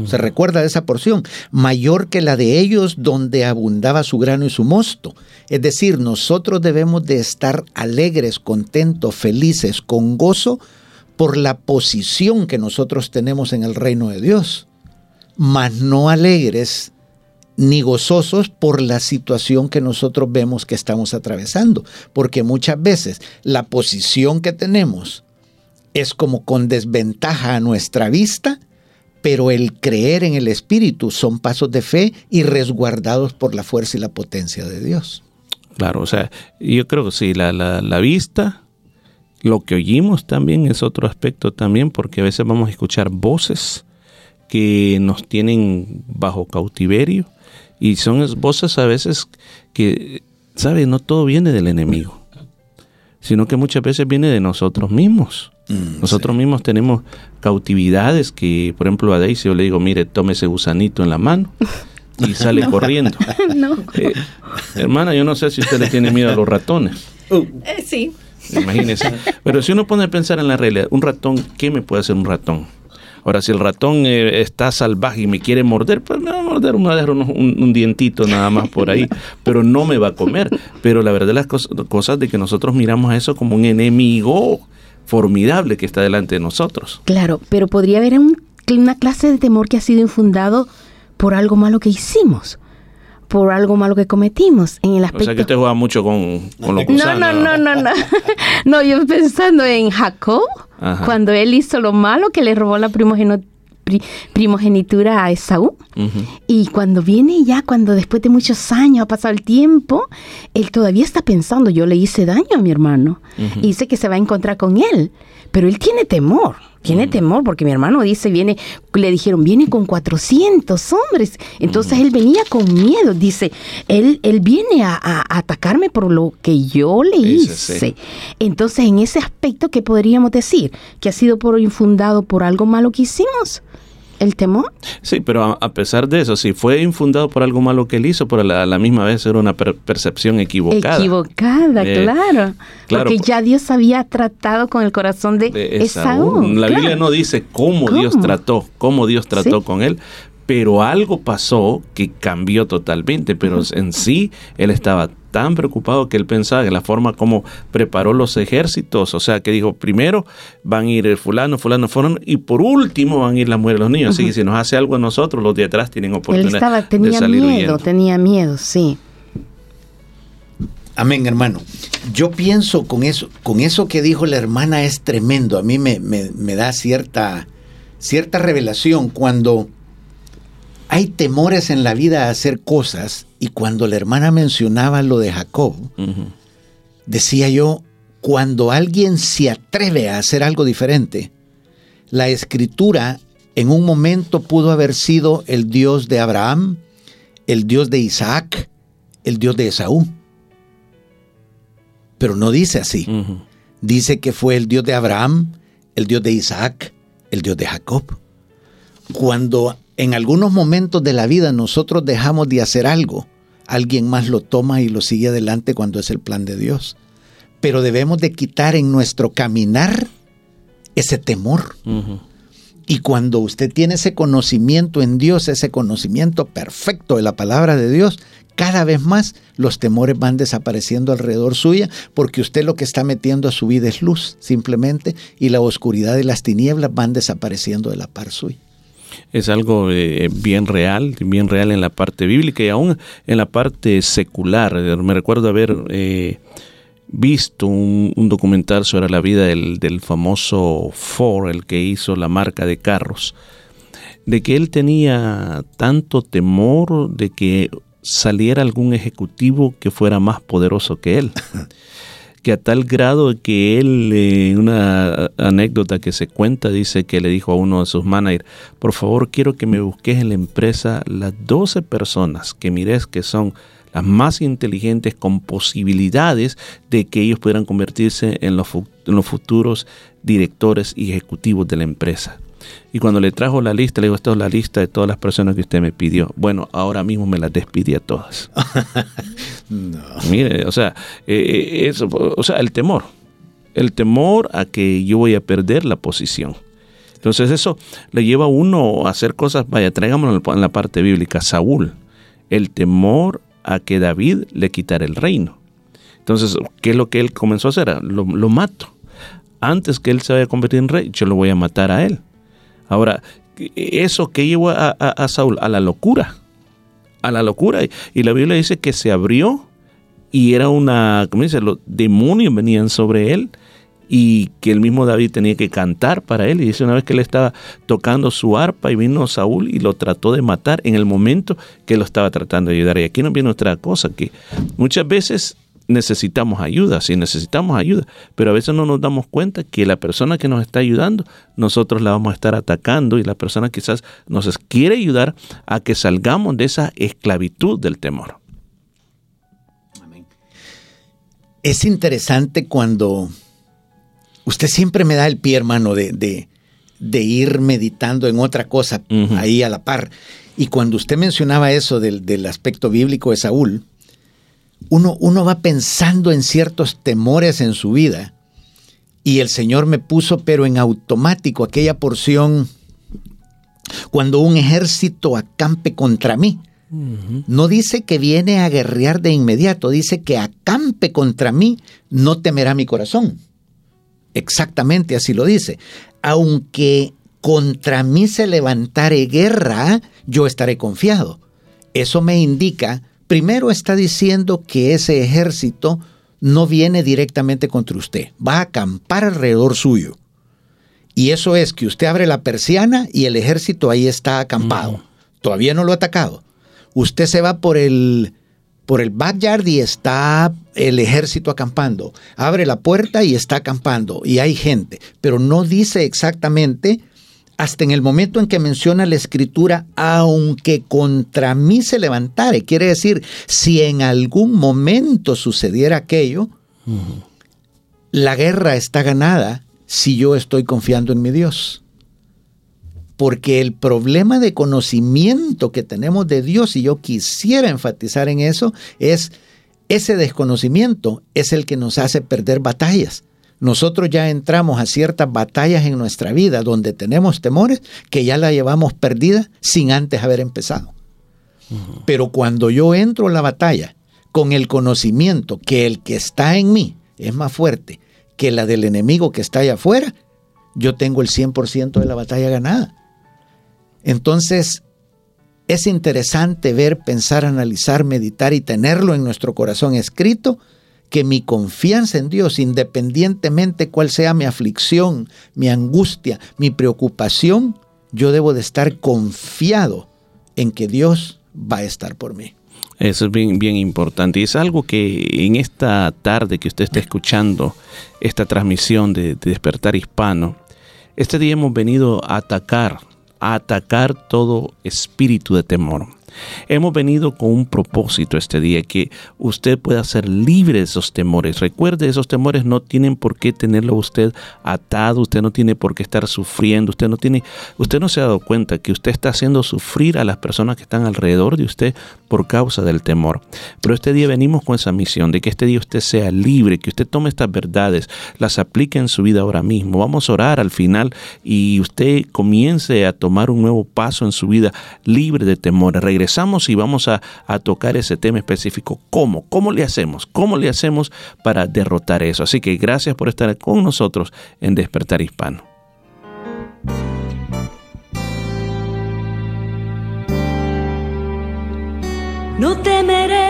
Se recuerda de esa porción, mayor que la de ellos donde abundaba su grano y su mosto. Es decir, nosotros debemos de estar alegres, contentos, felices, con gozo por la posición que nosotros tenemos en el reino de Dios, mas no alegres ni gozosos por la situación que nosotros vemos que estamos atravesando, porque muchas veces la posición que tenemos es como con desventaja a nuestra vista, pero el creer en el Espíritu son pasos de fe y resguardados por la fuerza y la potencia de Dios. Claro, o sea, yo creo que sí, la, la, la vista, lo que oímos también es otro aspecto también, porque a veces vamos a escuchar voces que nos tienen bajo cautiverio y son voces a veces que, ¿sabe? No todo viene del enemigo, sino que muchas veces viene de nosotros mismos. Mm, nosotros sí. mismos tenemos cautividades que, por ejemplo, a Daisy yo le digo, mire, tome ese gusanito en la mano y *laughs* sale No. corriendo. *laughs* no. Eh, hermana, yo no sé si usted le tiene miedo a los ratones. Eh, sí. Imagínese. Pero si uno pone a pensar en la realidad, un ratón, ¿qué me puede hacer un ratón? Ahora, si el ratón eh, está salvaje y me quiere morder, pues me va a morder, me va a dejar un, un dientito nada más por ahí, *laughs* pero no me va a comer. Pero la verdad, las cos- cosas de que nosotros miramos a eso como un enemigo formidable que está delante de nosotros. Claro, pero podría haber un- una clase de temor que ha sido infundado por algo malo que hicimos, por algo malo que cometimos en el O aspecto. sea que usted juega mucho con, con los No, gusanos. no, no, no, no. *laughs* No, yo pensando en Jacob, Ajá. cuando él hizo lo malo que le robó la primogenitura a Esaú. Y cuando viene ya, cuando después de muchos años ha pasado el tiempo, él todavía está pensando, yo le hice daño a mi hermano. Ujú. Y dice que se va a encontrar con él. Pero él tiene temor, tiene temor, porque mi hermano dice, viene, le dijeron, viene con 400 hombres. Entonces él venía con miedo, dice, él, él viene a, atacarme por lo que yo le hice. sí. Entonces, en ese aspecto, ¿qué podríamos decir? Que ha sido por infundado por algo malo que hicimos. El temor. Sí, pero a, a pesar de eso, si fue infundado por algo malo que él hizo, pero a la, misma vez era una per- percepción equivocada. Equivocada, Eh, claro. claro, Porque por- ya Dios había tratado con el corazón de, de Esaú. Esaú. La claro. Biblia no dice cómo, ¿Cómo? Dios trató, cómo Dios trató Sí. con él, pero algo pasó que cambió totalmente, pero en sí él estaba tan preocupado que él pensaba que la forma como preparó los ejércitos, o sea, que dijo, primero van a ir el fulano, fulano, fulano, y por último van a ir las mujeres y los niños, así que si nos hace algo a nosotros, los de atrás tienen Él oportunidad estaba, de tenía salir miedo, huyendo. tenía miedo, sí. Amén, hermano. Yo pienso con eso, con eso que dijo la hermana es tremendo. A mí me, me- me da cierta, cierta revelación cuando hay temores en la vida a hacer cosas y cuando la hermana mencionaba lo de Jacob, decía yo, cuando alguien se atreve a hacer algo diferente, la escritura en un momento pudo haber sido el Dios de Abraham, el Dios de Isaac, el Dios de Esaú. Pero no dice así. Dice que fue el Dios de Abraham, el Dios de Isaac, el Dios de Jacob. Cuando en algunos momentos de la vida nosotros dejamos de hacer algo, alguien más lo toma y lo sigue adelante cuando es el plan de Dios. Pero debemos de quitar en nuestro caminar ese temor. Y cuando usted tiene ese conocimiento en Dios, ese conocimiento perfecto de la palabra de Dios, cada vez más los temores van desapareciendo alrededor suya, porque usted lo que está metiendo a su vida es luz, simplemente, y la oscuridad y las tinieblas van desapareciendo de la par suya. Es algo eh, bien real, bien real en la parte bíblica y aún en la parte secular. Me recuerdo haber eh, visto un, un, documental sobre la vida del, del famoso Ford, el que hizo la marca de carros, de que él tenía tanto temor de que saliera algún ejecutivo que fuera más poderoso que él. *laughs* que a tal grado que él, en una anécdota que se cuenta, dice que le dijo a uno de sus managers, por favor quiero que me busques en la empresa las 12 personas que mires que son las más inteligentes con posibilidades de que ellos pudieran convertirse en los, en los futuros directores y ejecutivos de la empresa. Y cuando le trajo la lista, le digo, esta es la lista de todas las personas que usted me pidió. Bueno, ahora mismo me las despidí a todas. *laughs* Mire, o sea, eh, eso, o sea, el temor. El temor a que yo voy a perder la posición. Entonces eso le lleva a uno a hacer cosas, vaya, traigámoslo en la parte bíblica, Saúl, el temor a que David le quitara el reino. Entonces, ¿qué es lo que él comenzó a hacer? Lo, lo mato. Antes que él se vaya a convertir en rey, yo lo voy a matar a él. Ahora, eso que llevó a, a, Saúl a la locura, a la locura. Y la Biblia dice que se abrió y era una, ¿cómo dice? Los demonios venían sobre él y que el mismo David tenía que cantar para él. Y dice una vez que él estaba tocando su arpa y vino Saúl y lo trató de matar en el momento que lo estaba tratando de ayudar. Y aquí nos viene otra cosa, que muchas veces necesitamos ayuda, sí necesitamos ayuda, pero a veces no nos damos cuenta que la persona que nos está ayudando, nosotros la vamos a estar atacando y la persona quizás nos quiere ayudar a que salgamos de esa esclavitud del temor. Es interesante cuando usted siempre me da el pie, hermano, de, de, de ir meditando en otra cosa uh -huh. ahí a la par. Y cuando usted mencionaba eso del, del aspecto bíblico de Saúl, uno, uno va pensando en ciertos temores en su vida y el Señor me puso, pero en automático, aquella porción, cuando un ejército acampe contra mí. Uh -huh. No dice que viene a guerrear de inmediato, dice que acampe contra mí, no temerá mi corazón. Exactamente así lo dice. Aunque contra mí se levantare guerra, yo estaré confiado. Eso me indica primero está diciendo que ese ejército no viene directamente contra usted, va a acampar alrededor suyo. Y eso es que usted abre la persiana y el ejército ahí está acampado. Mm. Todavía no lo ha atacado. Usted se va por el, por el backyard y está el ejército acampando. Abre la puerta y está acampando y hay gente, pero no dice exactamente hasta en el momento en que menciona la escritura, aunque contra mí se levantare, quiere decir, si en algún momento sucediera aquello, uh -huh. la guerra está ganada si yo estoy confiando en mi Dios. Porque el problema de conocimiento que tenemos de Dios, y yo quisiera enfatizar en eso, es ese desconocimiento es el que nos hace perder batallas nosotros ya entramos a ciertas batallas en nuestra vida donde tenemos temores que ya la llevamos perdida sin antes haber empezado. Uh -huh. Pero cuando yo entro a la batalla con el conocimiento que el que está en mí es más fuerte que la del enemigo que está allá afuera, yo tengo el 100% de la batalla ganada. Entonces, es interesante ver, pensar, analizar, meditar y tenerlo en nuestro corazón escrito que mi confianza en Dios, independientemente cuál sea mi aflicción, mi angustia, mi preocupación, yo debo de estar confiado en que Dios va a estar por mí. Eso es bien, bien importante. Y es algo que en esta tarde que usted está escuchando esta transmisión de, de Despertar Hispano, este día hemos venido a atacar, a atacar todo espíritu de temor Hemos venido con un propósito este día, que usted pueda ser libre de esos temores. Recuerde, esos temores no tienen por qué tenerlo usted atado, usted no tiene por qué estar sufriendo, usted no tiene, usted no se ha dado cuenta que usted está haciendo sufrir a las personas que están alrededor de usted por causa del temor. Pero este día venimos con esa misión de que este día usted sea libre, que usted tome estas verdades, las aplique en su vida ahora mismo. Vamos a orar al final y usted comience a tomar un nuevo paso en su vida libre de temor. Regresamos y vamos a, a tocar ese tema específico. ¿Cómo? ¿Cómo le hacemos? ¿Cómo le hacemos para derrotar eso? Así que gracias por estar con nosotros en Despertar Hispano. no temeré.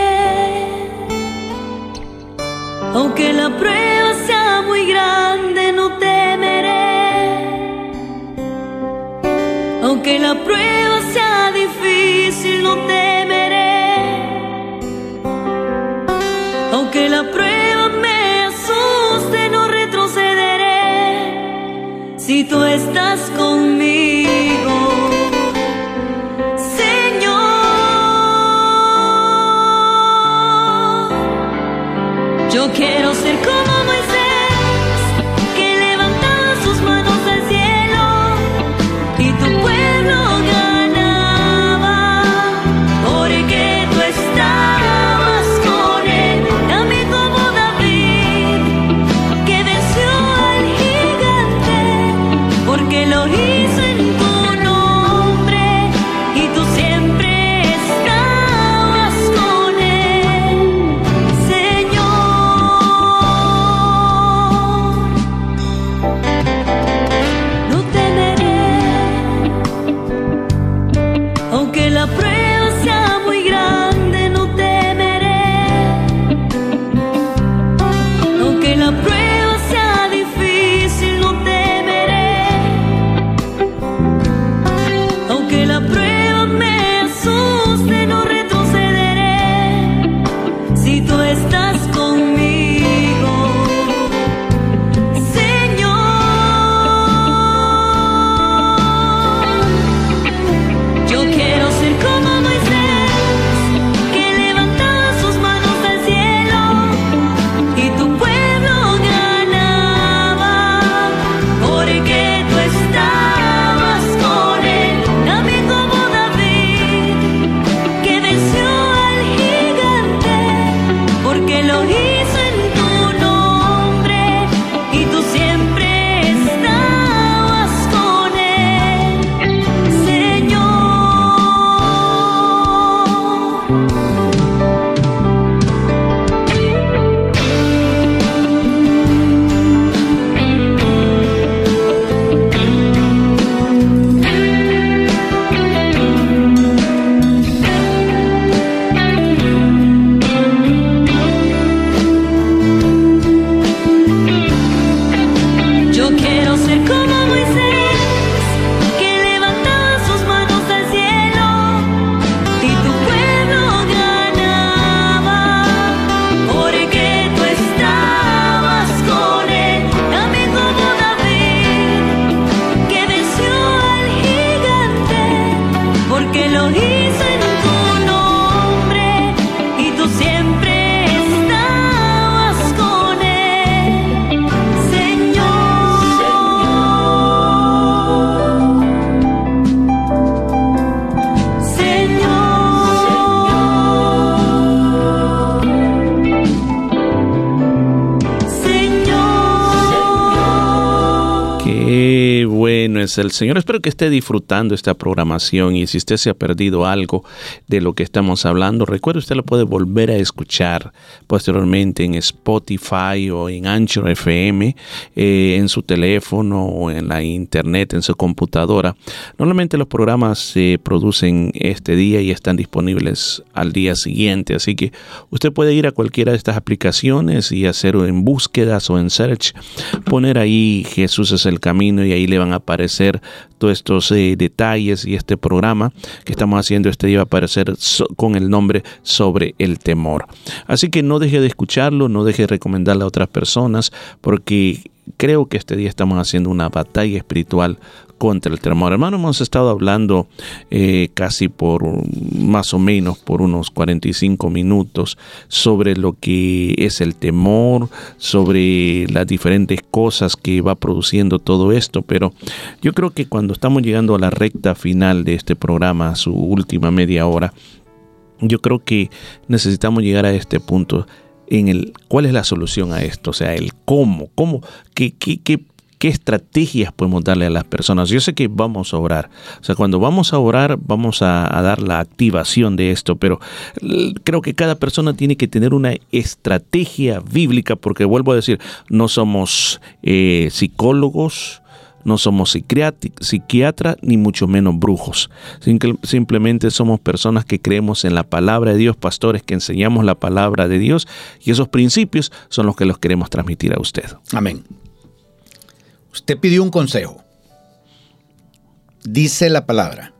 Aunque la prueba sea muy grande, no temeré. Aunque la prueba Si tú estás conmigo. Yo quiero ser como el Señor. Espero que esté disfrutando esta programación y si usted se ha perdido algo de lo que estamos hablando, recuerde usted lo puede volver a escuchar posteriormente en Spotify o en Anchor FM, eh, en su teléfono o en la internet, en su computadora. Normalmente los programas se producen este día y están disponibles al día siguiente, así que usted puede ir a cualquiera de estas aplicaciones y hacer en búsquedas o en search, poner ahí Jesús es el camino y ahí le van a aparecer todos estos eh, detalles y este programa que estamos haciendo este día va a aparecer con el nombre sobre el temor. Así que no deje de escucharlo, no deje de recomendarle a otras personas porque creo que este día estamos haciendo una batalla espiritual contra el temor. Hermano, hemos estado hablando eh, casi por más o menos por unos 45 minutos sobre lo que es el temor, sobre las diferentes cosas que va produciendo todo esto, pero yo creo que cuando estamos llegando a la recta final de este programa, su última media hora, yo creo que necesitamos llegar a este punto en el cuál es la solución a esto, o sea, el cómo, cómo, qué, qué, qué, qué estrategias podemos darle a las personas. Yo sé que vamos a orar. O sea, cuando vamos a orar, vamos a, dar la activación de esto, pero creo que cada persona tiene que tener una estrategia bíblica, porque vuelvo a decir, no somos eh, psicólogos, no somos psiquiatras ni mucho menos brujos. Simple- Simplemente somos personas que creemos en la palabra de Dios, pastores que enseñamos la palabra de Dios y esos principios son los que los queremos transmitir a usted. Amén. Usted pidió un consejo. Dice la palabra,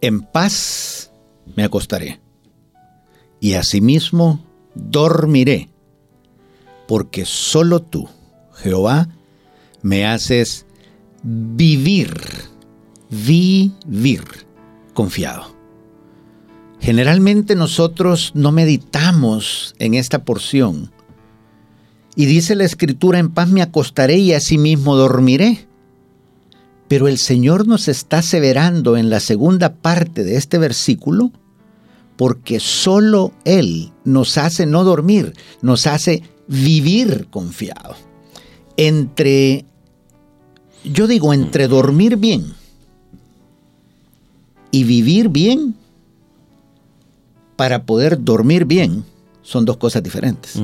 en paz me acostaré y asimismo dormiré, porque solo tú, Jehová, me haces vivir, vivir confiado. Generalmente nosotros no meditamos en esta porción y dice la escritura, en paz me acostaré y asimismo dormiré. Pero el Señor nos está aseverando en la segunda parte de este versículo, porque solo Él nos hace no dormir, nos hace vivir confiado. Entre, yo digo, entre dormir bien y vivir bien, para poder dormir bien, son dos cosas diferentes.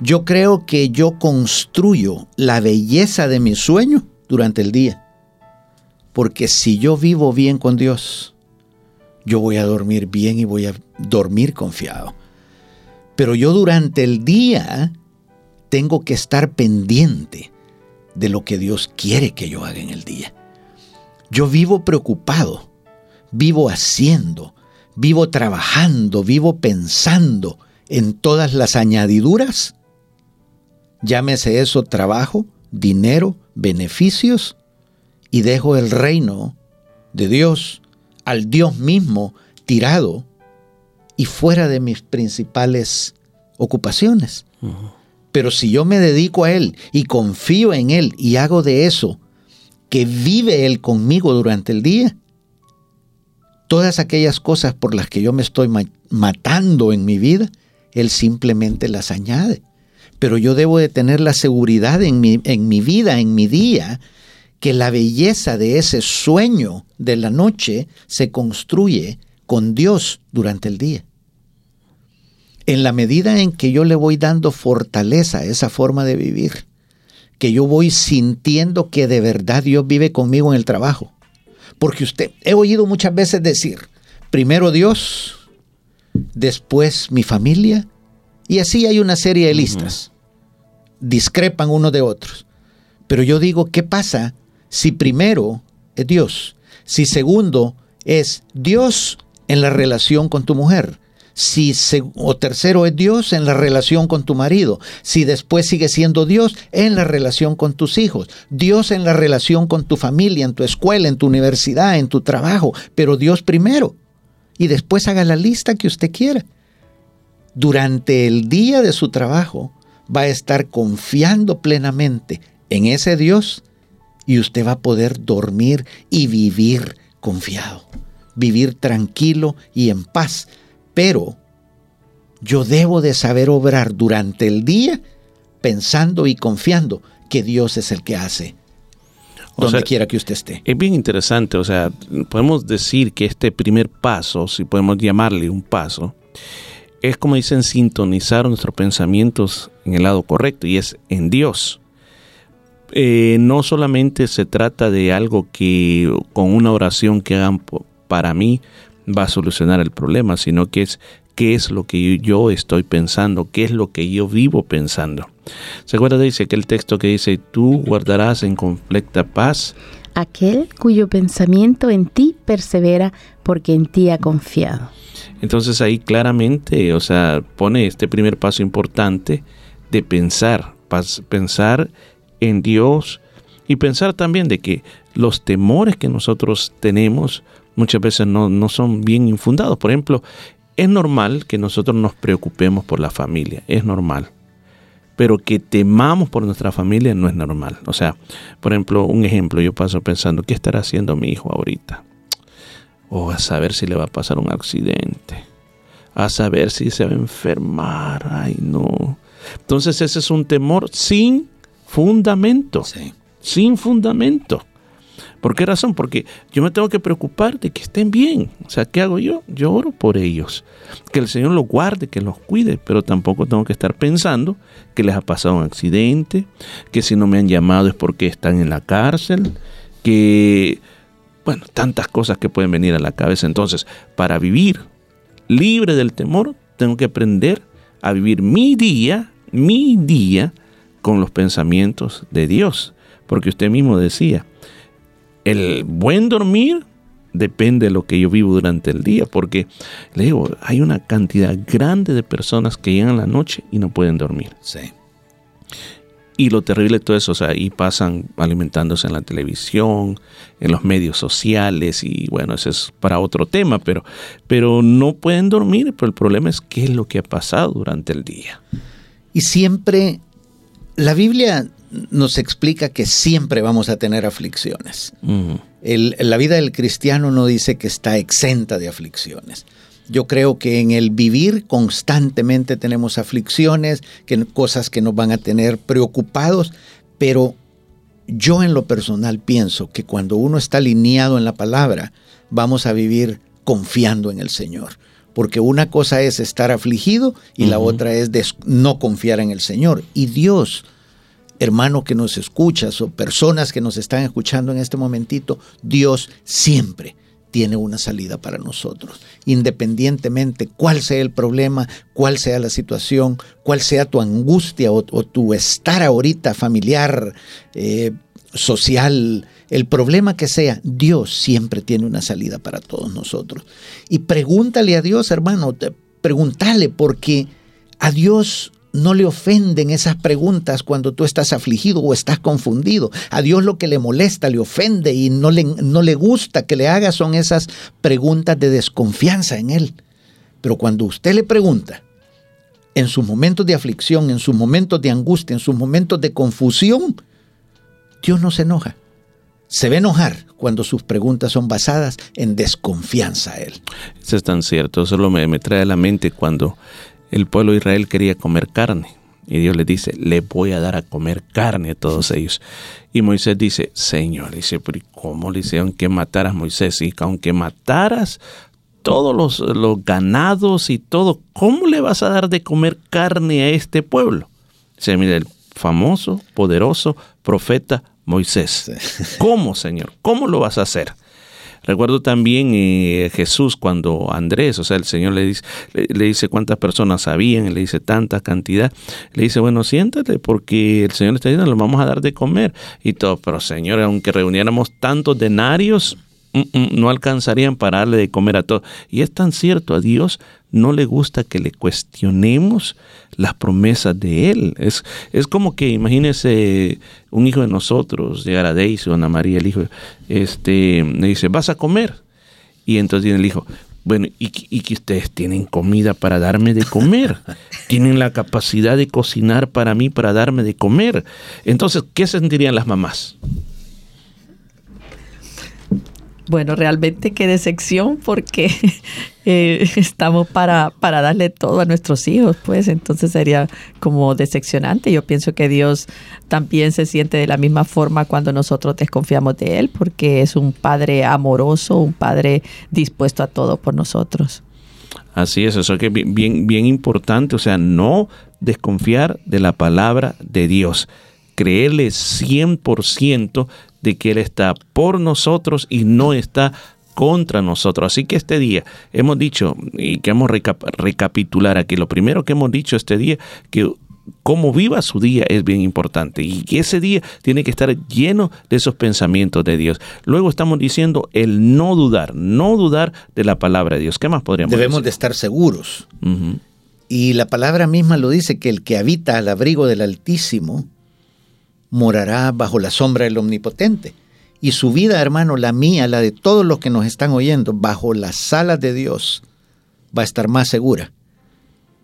Yo creo que yo construyo la belleza de mi sueño durante el día. Porque si yo vivo bien con Dios, yo voy a dormir bien y voy a dormir confiado. Pero yo durante el día tengo que estar pendiente de lo que Dios quiere que yo haga en el día. Yo vivo preocupado, vivo haciendo, vivo trabajando, vivo pensando en todas las añadiduras. Llámese eso trabajo, dinero, beneficios, y dejo el reino de Dios al Dios mismo tirado y fuera de mis principales ocupaciones. Pero si yo me dedico a Él y confío en Él y hago de eso que vive Él conmigo durante el día, todas aquellas cosas por las que yo me estoy ma- matando en mi vida, Él simplemente las añade. Pero yo debo de tener la seguridad en mi, en mi vida, en mi día, que la belleza de ese sueño de la noche se construye con Dios durante el día. En la medida en que yo le voy dando fortaleza a esa forma de vivir, que yo voy sintiendo que de verdad Dios vive conmigo en el trabajo. Porque usted, he oído muchas veces decir, primero Dios, después mi familia, y así hay una serie de listas. Discrepan unos de otros. Pero yo digo, ¿qué pasa si primero es Dios? Si segundo es Dios en la relación con tu mujer. Si o tercero es Dios en la relación con tu marido. Si después sigue siendo Dios en la relación con tus hijos. Dios en la relación con tu familia, en tu escuela, en tu universidad, en tu trabajo. Pero Dios primero. Y después haga la lista que usted quiera. Durante el día de su trabajo va a estar confiando plenamente en ese Dios y usted va a poder dormir y vivir confiado, vivir tranquilo y en paz. Pero yo debo de saber obrar durante el día pensando y confiando que Dios es el que hace O donde sea, quiera que usted esté. Es bien interesante, o sea, podemos decir que este primer paso, si podemos llamarle un paso, es como dicen sintonizar nuestros pensamientos en el lado correcto y es en Dios. Eh, no solamente se trata de algo que con una oración que hagan para mí va a solucionar el problema, sino que es qué es lo que yo estoy pensando, qué es lo que yo vivo pensando. ¿Se acuerda ese aquel texto que dice, tú guardarás en completa paz Aquel cuyo pensamiento en ti persevera porque en ti ha confiado. Entonces ahí claramente, o sea, pone este primer paso importante de pensar, pensar en Dios y pensar también de que los temores que nosotros tenemos muchas veces no, no son bien infundados. Por ejemplo, es normal que nosotros nos preocupemos por la familia, es normal. Pero que temamos por nuestra familia no es normal. O sea, por ejemplo, un ejemplo, yo paso pensando, ¿qué estará haciendo mi hijo ahorita? O a saber si le va a pasar un accidente. A saber si se va a enfermar. Ay, no. Entonces ese es un temor sin fundamento. sin fundamento. ¿Por qué razón? Porque yo me tengo que preocupar de que estén bien. O sea, ¿qué hago yo? Yo oro por ellos. Que el Señor los guarde, que los cuide, pero tampoco tengo que estar pensando que les ha pasado un accidente, que si no me han llamado es porque están en la cárcel, que, bueno, tantas cosas que pueden venir a la cabeza. Entonces, para vivir libre del temor, tengo que aprender a vivir mi día, mi día, con los pensamientos de Dios. Porque usted mismo decía, el buen dormir depende de lo que yo vivo durante el día, porque le digo, hay una cantidad grande de personas que llegan la noche y no pueden dormir. Sí. Y lo terrible de todo eso, o sea, y pasan alimentándose en la televisión, en los medios sociales, y bueno, ese es para otro tema, pero, pero no pueden dormir, pero el problema es qué es lo que ha pasado durante el día. Y siempre, la Biblia nos explica que siempre vamos a tener aflicciones. El- la vida del cristiano no dice que está exenta de aflicciones. Yo creo que en el vivir constantemente tenemos aflicciones, que, cosas que nos van a tener preocupados, pero yo en lo personal pienso que cuando uno está alineado en la palabra, vamos a vivir confiando en el Señor. Porque una cosa es estar afligido y la otra es no confiar en el Señor. Y Dios, hermano que nos escuchas o personas que nos están escuchando en este momentito, Dios siempre tiene una salida para nosotros, independientemente cuál sea el problema, cuál sea la situación, cuál sea tu angustia o, tu estar ahorita familiar, eh, social, el problema que sea, Dios siempre tiene una salida para todos nosotros. Y pregúntale a Dios, hermano, pregúntale porque a Dios no le ofenden esas preguntas cuando tú estás afligido o estás confundido. A Dios lo que le molesta, le ofende y no le, no le gusta que le haga son esas preguntas de desconfianza en Él. Pero cuando usted le pregunta, en sus momentos de aflicción, en sus momentos de angustia, en sus momentos de confusión, Dios no se enoja. Se ve enojar cuando sus preguntas son basadas en desconfianza a Él. Eso es tan cierto. Eso lo me, me trae a la mente cuando el pueblo de Israel quería comer carne. Y Dios le dice, le voy a dar a comer carne a todos ellos. Y Moisés dice, Señor, dice, pero ¿y ¿cómo le dice, aunque mataras Moisés? Y que aunque mataras todos los, los ganados y todo, ¿cómo le vas a dar de comer carne a este pueblo? Dice, mira, el famoso, poderoso profeta Moisés. *laughs* ¿Cómo, Señor? ¿Cómo lo vas a hacer? Recuerdo también eh, Jesús cuando Andrés, o sea, el Señor le dice, le, dice cuántas personas habían, le dice tanta cantidad, le dice, bueno, siéntate porque el Señor está diciendo, lo vamos a dar de comer y todo, pero Señor, aunque reuniéramos tantos denarios, mm, mm, no alcanzarían para darle de comer a todos. Y es tan cierto, a Dios no le gusta que le cuestionemos las promesas de Él. Es, es como que, imagínese un hijo de nosotros, llegar a Daisy o Ana María, el hijo, este, le dice, vas a comer. Y entonces viene el hijo, bueno, y, y que ustedes tienen comida para darme de comer. *laughs* tienen la capacidad de cocinar para mí, para darme de comer. Entonces, ¿qué sentirían las mamás? Bueno, realmente qué decepción porque *laughs* eh, estamos para, para darle todo a nuestros hijos, pues entonces sería como decepcionante. Yo pienso que Dios también se siente de la misma forma cuando nosotros desconfiamos de Él porque es un Padre amoroso, un Padre dispuesto a todo por nosotros. Así es, eso que es bi- bien, bien importante, o sea, no desconfiar de la palabra de Dios, creerle 100% de que Él está por nosotros y no está contra nosotros. Así que este día hemos dicho, y queremos recap- recapitular aquí, lo primero que hemos dicho este día, que cómo viva su día es bien importante y que ese día tiene que estar lleno de esos pensamientos de Dios. Luego estamos diciendo el no dudar, no dudar de la palabra de Dios. ¿Qué más podríamos Debemos decir? de estar seguros. Y la palabra misma lo dice que el que habita al abrigo del Altísimo morará bajo la sombra del Omnipotente. Y su vida, hermano, la mía, la de todos los que nos están oyendo, bajo las alas de Dios, va a estar más segura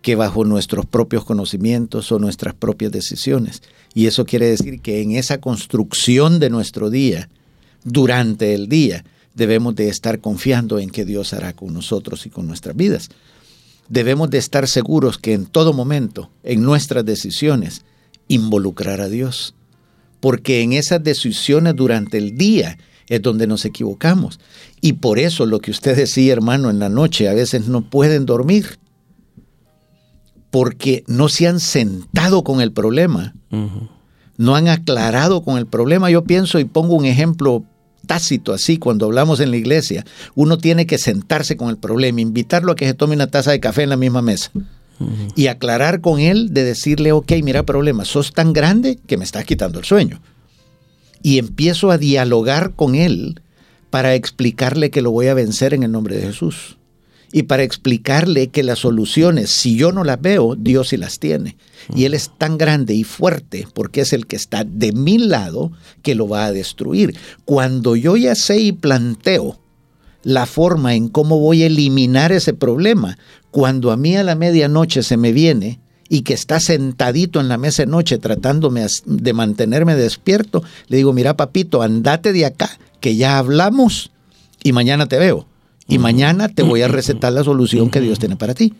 que bajo nuestros propios conocimientos o nuestras propias decisiones. Y eso quiere decir que en esa construcción de nuestro día, durante el día, debemos de estar confiando en que Dios hará con nosotros y con nuestras vidas debemos de estar seguros que en todo momento, en nuestras decisiones, involucrar a Dios. Porque en esas decisiones durante el día es donde nos equivocamos. Y por eso lo que usted decía, hermano, en la noche a veces no pueden dormir, porque no se han sentado con el problema, no han aclarado con el problema. Yo pienso y pongo un ejemplo tácito así cuando hablamos en la iglesia. Uno tiene que sentarse con el problema, invitarlo a que se tome una taza de café en la misma mesa. Y aclarar con él de decirle, ok, mira problema, sos tan grande que me estás quitando el sueño. Y empiezo a dialogar con él para explicarle que lo voy a vencer en el nombre de Jesús. Y para explicarle que las soluciones, si yo no las veo, Dios sí las tiene. Y Él es tan grande y fuerte porque es el que está de mi lado que lo va a destruir. Cuando yo ya sé y planteo la forma en cómo voy a eliminar ese problema, cuando a mí a la medianoche se me viene y que está sentadito en la mesa de noche tratándome de mantenerme despierto, le digo, mira papito, andate de acá, que ya hablamos y mañana te veo. Y mañana te voy a recetar la solución que Dios tiene para ti.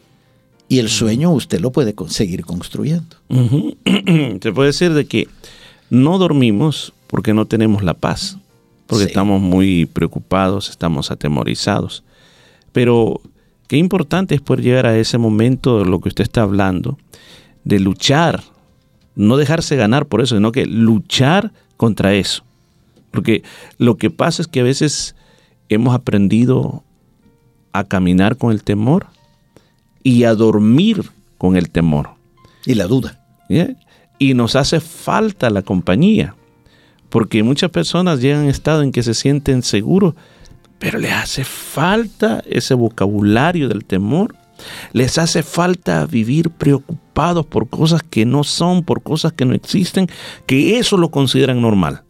Y el sueño usted lo puede conseguir construyendo. *clears throat* Se puede decir de que no dormimos porque no tenemos la paz, porque estamos muy preocupados, estamos atemorizados. Pero qué importante es poder llegar a ese momento de lo que usted está hablando, de luchar, no dejarse ganar por eso, sino que luchar contra eso. Porque lo que pasa es que a veces hemos aprendido a caminar con el temor y a dormir con el temor. Y la duda. Y nos hace falta la compañía, porque muchas personas llegan a un estado en que se sienten seguros, pero les hace falta ese vocabulario del temor. Les hace falta vivir preocupados por cosas que no son, por cosas que no existen, que eso lo consideran normal.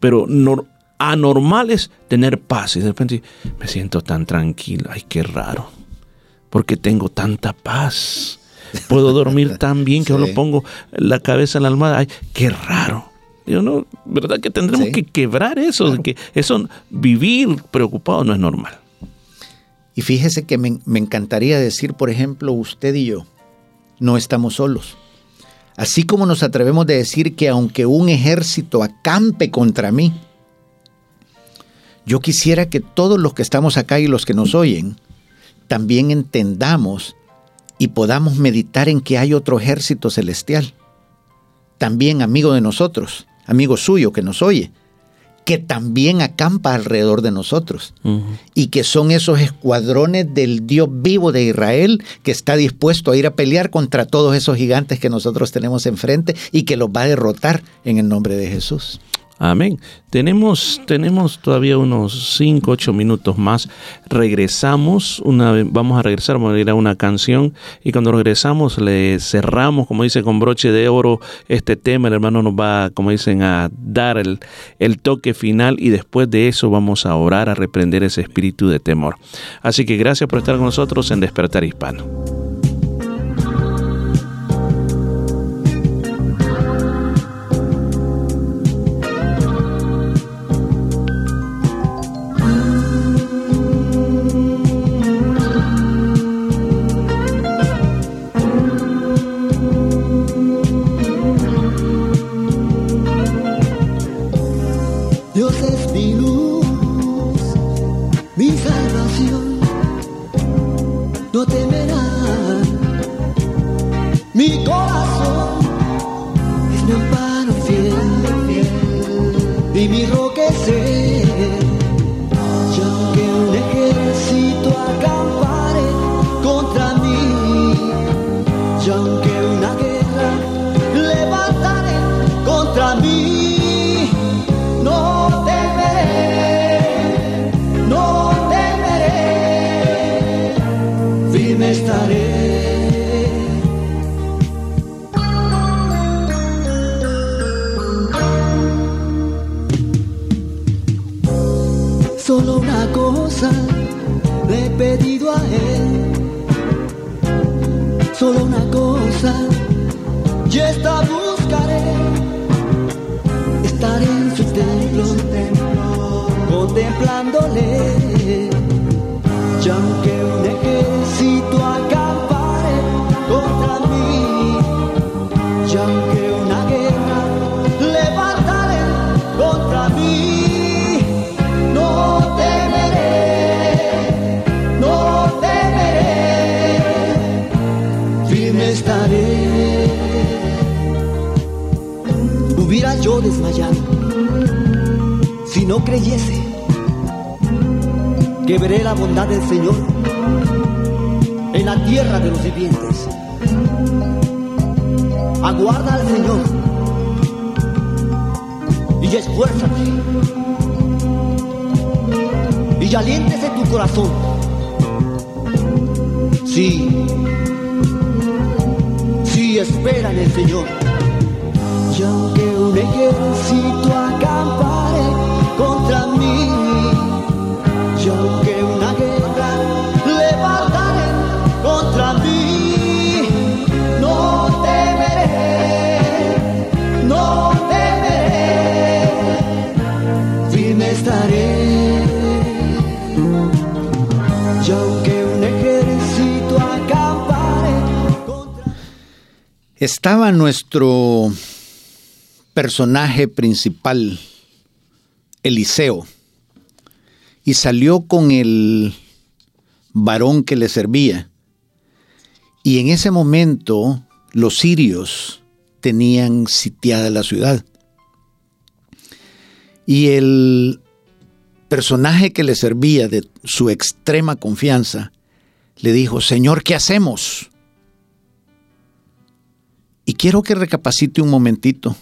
Pero nor- anormal es tener paz y de repente me siento tan tranquilo. Ay, qué raro. Porque tengo tanta paz. Puedo dormir tan bien que *laughs* solo pongo la cabeza en la almohada. Ay, qué raro. Yo no, ¿verdad que tendremos Sí. que quebrar eso? Que eso, vivir preocupado no es normal. Y fíjese que me, me encantaría decir, por ejemplo, usted y yo no estamos solos. Así como nos atrevemos de decir que aunque un ejército acampe contra mí, yo quisiera que todos los que estamos acá y los que nos oyen también entendamos y podamos meditar en que hay otro ejército celestial. También amigo de nosotros, amigo suyo que nos oye, que también acampa alrededor de nosotros y que son esos escuadrones del Dios vivo de Israel que está dispuesto a ir a pelear contra todos esos gigantes que nosotros tenemos enfrente y que los va a derrotar en el nombre de Jesús. Amén. Tenemos, tenemos todavía unos 5, 8 minutos más. Regresamos, vamos a regresar, vamos a ir a una canción y cuando regresamos le cerramos, como dice, con broche de oro este tema. El hermano nos va, como dicen, a dar el, el toque final y después de eso vamos a orar, a reprender ese espíritu de temor. Así que gracias por estar con nosotros en Despertar Hispano. Que veré la bondad del Señor en la tierra de los vivientes. Aguarda al Señor y esfuérzate y aliéntese tu corazón. Sí, sí, espera en el Señor. Y aunque un ejército acampare contra mí, y Estaba nuestro personaje principal, Eliseo, y salió con el varón que le servía. Y en ese momento los sirios tenían sitiada la ciudad. Y el personaje que le servía de su extrema confianza le dijo, Señor, ¿qué hacemos? Y quiero que recapacite un momentito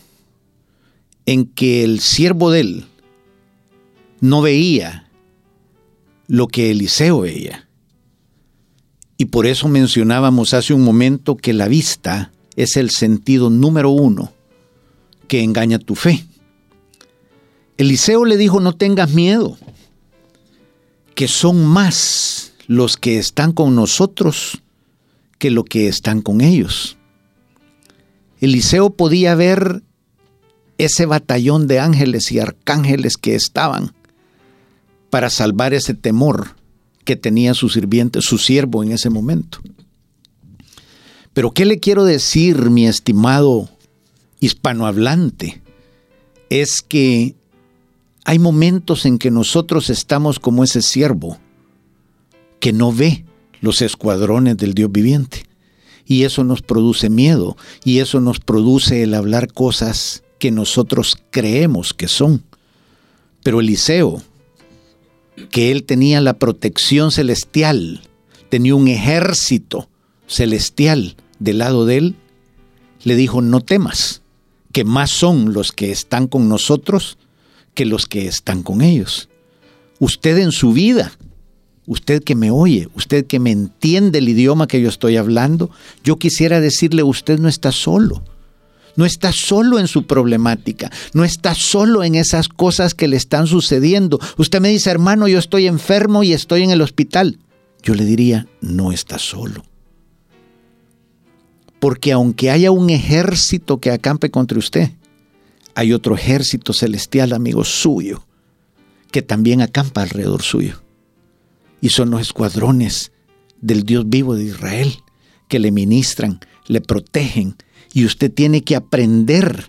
en que el siervo de él no veía lo que Eliseo veía. Y por eso mencionábamos hace un momento que la vista es el sentido número uno que engaña tu fe. Eliseo le dijo, no tengas miedo, que son más los que están con nosotros que lo que están con ellos. Eliseo podía ver ese batallón de ángeles y arcángeles que estaban para salvar ese temor que tenía su sirviente, su siervo en ese momento. Pero ¿qué le quiero decir, mi estimado hispanohablante? Es que hay momentos en que nosotros estamos como ese siervo que no ve los escuadrones del Dios viviente. Y eso nos produce miedo y eso nos produce el hablar cosas que nosotros creemos que son. Pero Eliseo, que él tenía la protección celestial, tenía un ejército celestial del lado de él, le dijo, no temas, que más son los que están con nosotros que los que están con ellos. Usted en su vida, usted que me oye, usted que me entiende el idioma que yo estoy hablando, yo quisiera decirle, usted no está solo. No está solo en su problemática, no está solo en esas cosas que le están sucediendo. Usted me dice, hermano, yo estoy enfermo y estoy en el hospital. Yo le diría, no está solo. Porque aunque haya un ejército que acampe contra usted, hay otro ejército celestial, amigo suyo, que también acampa alrededor suyo. Y son los escuadrones del Dios vivo de Israel que le ministran, le protegen. Y usted tiene que aprender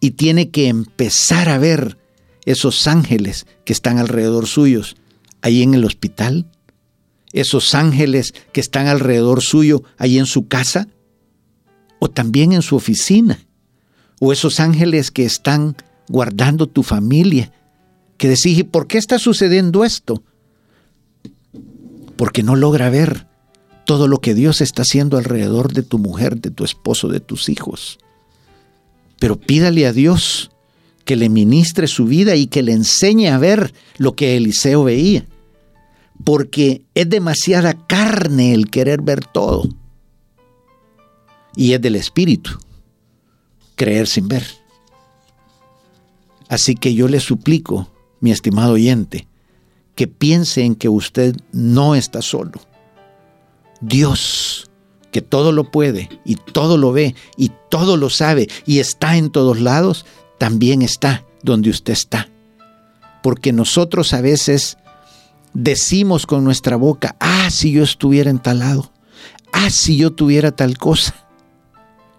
y tiene que empezar a ver esos ángeles que están alrededor suyos ahí en el hospital, esos ángeles que están alrededor suyo ahí en su casa o también en su oficina o esos ángeles que están guardando tu familia, que decís, ¿y por qué está sucediendo esto? Porque no logra ver todo lo que Dios está haciendo alrededor de tu mujer, de tu esposo, de tus hijos. Pero pídale a Dios que le ministre su vida y que le enseñe a ver lo que Eliseo veía. Porque es demasiada carne el querer ver todo. Y es del Espíritu creer sin ver. Así que yo le suplico, mi estimado oyente, piense en que usted no está solo. Dios, que todo lo puede y todo lo ve y todo lo sabe y está en todos lados, también está donde usted está. Porque nosotros a veces decimos con nuestra boca, ah, si yo estuviera en tal lado, ah, si yo tuviera tal cosa.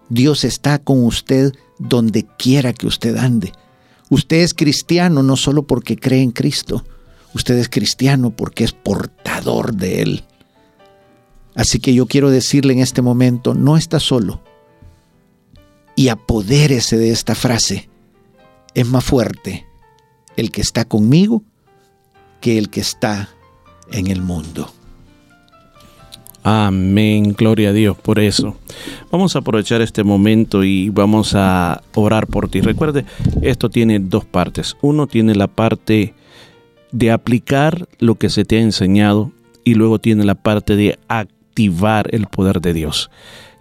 Dios está con usted donde quiera que usted ande. Usted es cristiano no solo porque cree en Cristo, usted es cristiano porque es portador de Él. Así que yo quiero decirle en este momento, no está solo. Y apodérese de esta frase es más fuerte el que está conmigo que el que está en el mundo. Amén, gloria a Dios por eso. Vamos a aprovechar este momento y vamos a orar por ti. Recuerde, esto tiene dos partes. Uno tiene la parte de aplicar lo que se te ha enseñado y luego tiene la parte de activar el poder de Dios.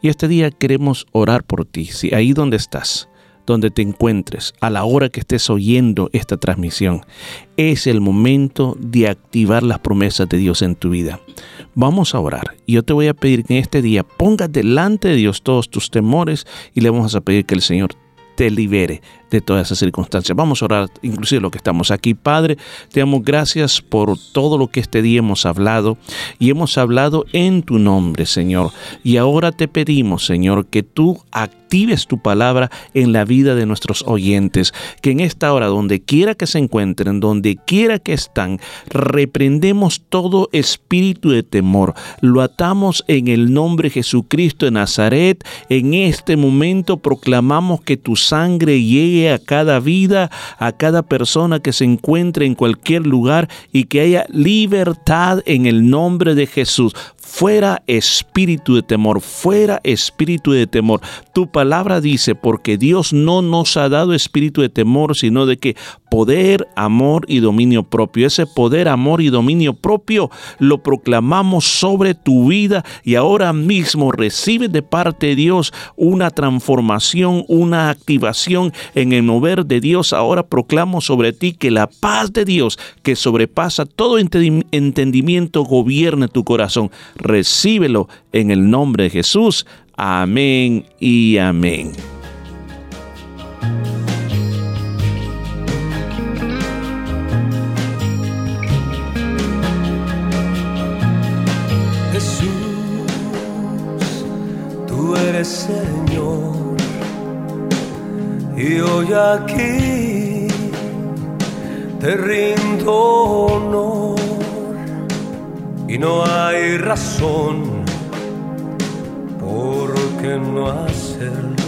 Y este día queremos orar por ti. Si ahí donde estás, donde te encuentres, a la hora que estés oyendo esta transmisión, es el momento de activar las promesas de Dios en tu vida. Vamos a orar. Y yo te voy a pedir que en este día pongas delante de Dios todos tus temores y le vamos a pedir que el Señor te libere de todas esas circunstancias. Vamos a orar, inclusive lo que estamos aquí. Padre, te damos gracias por todo lo que este día hemos hablado y hemos hablado en tu nombre, Señor. Y ahora te pedimos, Señor, que tú actives tu palabra en la vida de nuestros oyentes, que en esta hora, donde quiera que se encuentren, donde quiera que están, reprendemos todo espíritu de temor, lo atamos en el nombre de Jesucristo de Nazaret, en este momento proclamamos que tu sangre llegue a cada vida, a cada persona que se encuentre en cualquier lugar y que haya libertad en el nombre de Jesús. Fuera espíritu de temor, fuera espíritu de temor. Tu palabra dice, porque Dios no nos ha dado espíritu de temor, sino de que poder, amor y dominio propio. Ese poder, amor y dominio propio lo proclamamos sobre tu vida y ahora mismo recibe de parte de Dios una transformación, una activación en el mover de Dios. Ahora proclamo sobre ti que la paz de Dios, que sobrepasa todo entendimiento, gobierne tu corazón. Recíbelo en el nombre de Jesús. Amén y amén. Jesús, tú eres Señor. Y hoy aquí te rindo. Y no hay razón por qué no hacerlo.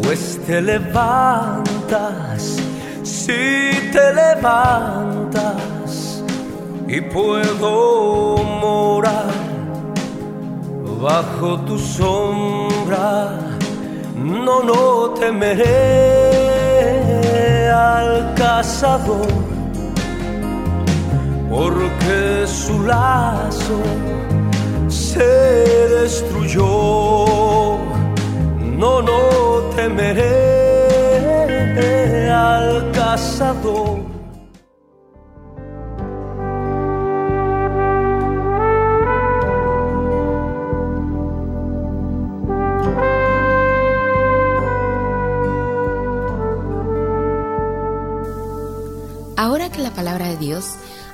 Pues te levantas, si te levantas y puedo morar bajo tu sombra. No, no temeré al cazador, porque su lazo se destruyó. No, no temeré al cazador. Ahora que la palabra de Dios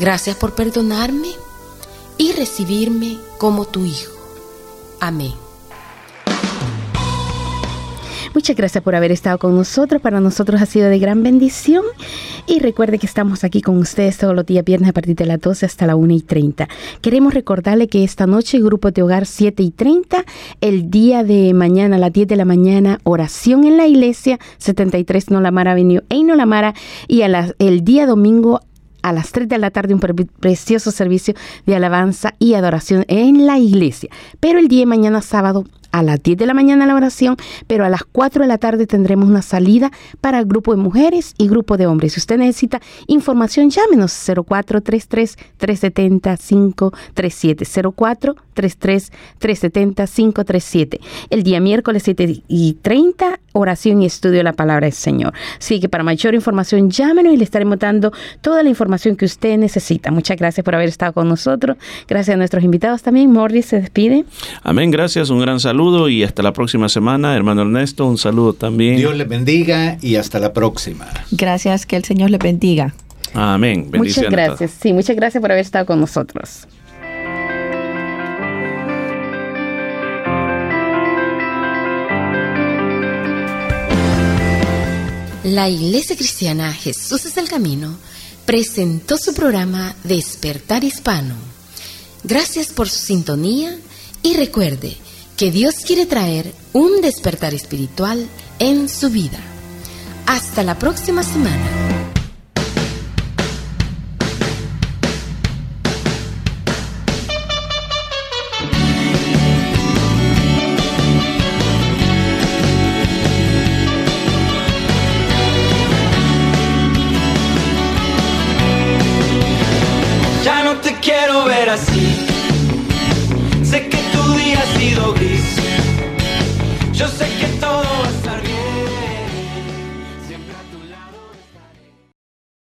Gracias por perdonarme y recibirme como tu hijo. Amén. Muchas gracias por haber estado con nosotros. Para nosotros ha sido de gran bendición. Y recuerde que estamos aquí con ustedes todos los días viernes a partir de las 12 hasta la 1 y 30. Queremos recordarle que esta noche, Grupo de Hogar 7 y 30, el día de mañana a las 10 de la mañana, oración en la iglesia, 73 Nolamara Avenue en Nolamara. Y a las- el día domingo a las 3 de la tarde un pre- precioso servicio de alabanza y adoración en la iglesia. Pero el día de mañana sábado a las 10 de la mañana la oración, pero a las 4 de la tarde tendremos una salida para el grupo de mujeres y grupo de hombres. Si usted necesita información, llámenos 0433 370 537 0433 370 537. El día miércoles 7 y 30 oración y estudio de la palabra del Señor. Así que para mayor información llámenos y le estaremos dando toda la información que usted necesita. Muchas gracias por haber estado con nosotros. Gracias a nuestros invitados también. Morris se despide. Amén, gracias, un gran saludo saludo y hasta la próxima semana. Hermano Ernesto, un saludo también. Dios les bendiga y hasta la próxima. Gracias, que el Señor les bendiga. Amén. Muchas gracias. Sí, muchas gracias por haber estado con nosotros. La Iglesia Cristiana Jesús es el Camino presentó su programa Despertar Hispano. Gracias por su sintonía y recuerde que Dios quiere traer un despertar espiritual en su vida. Hasta la próxima semana. Ya no te quiero ver así.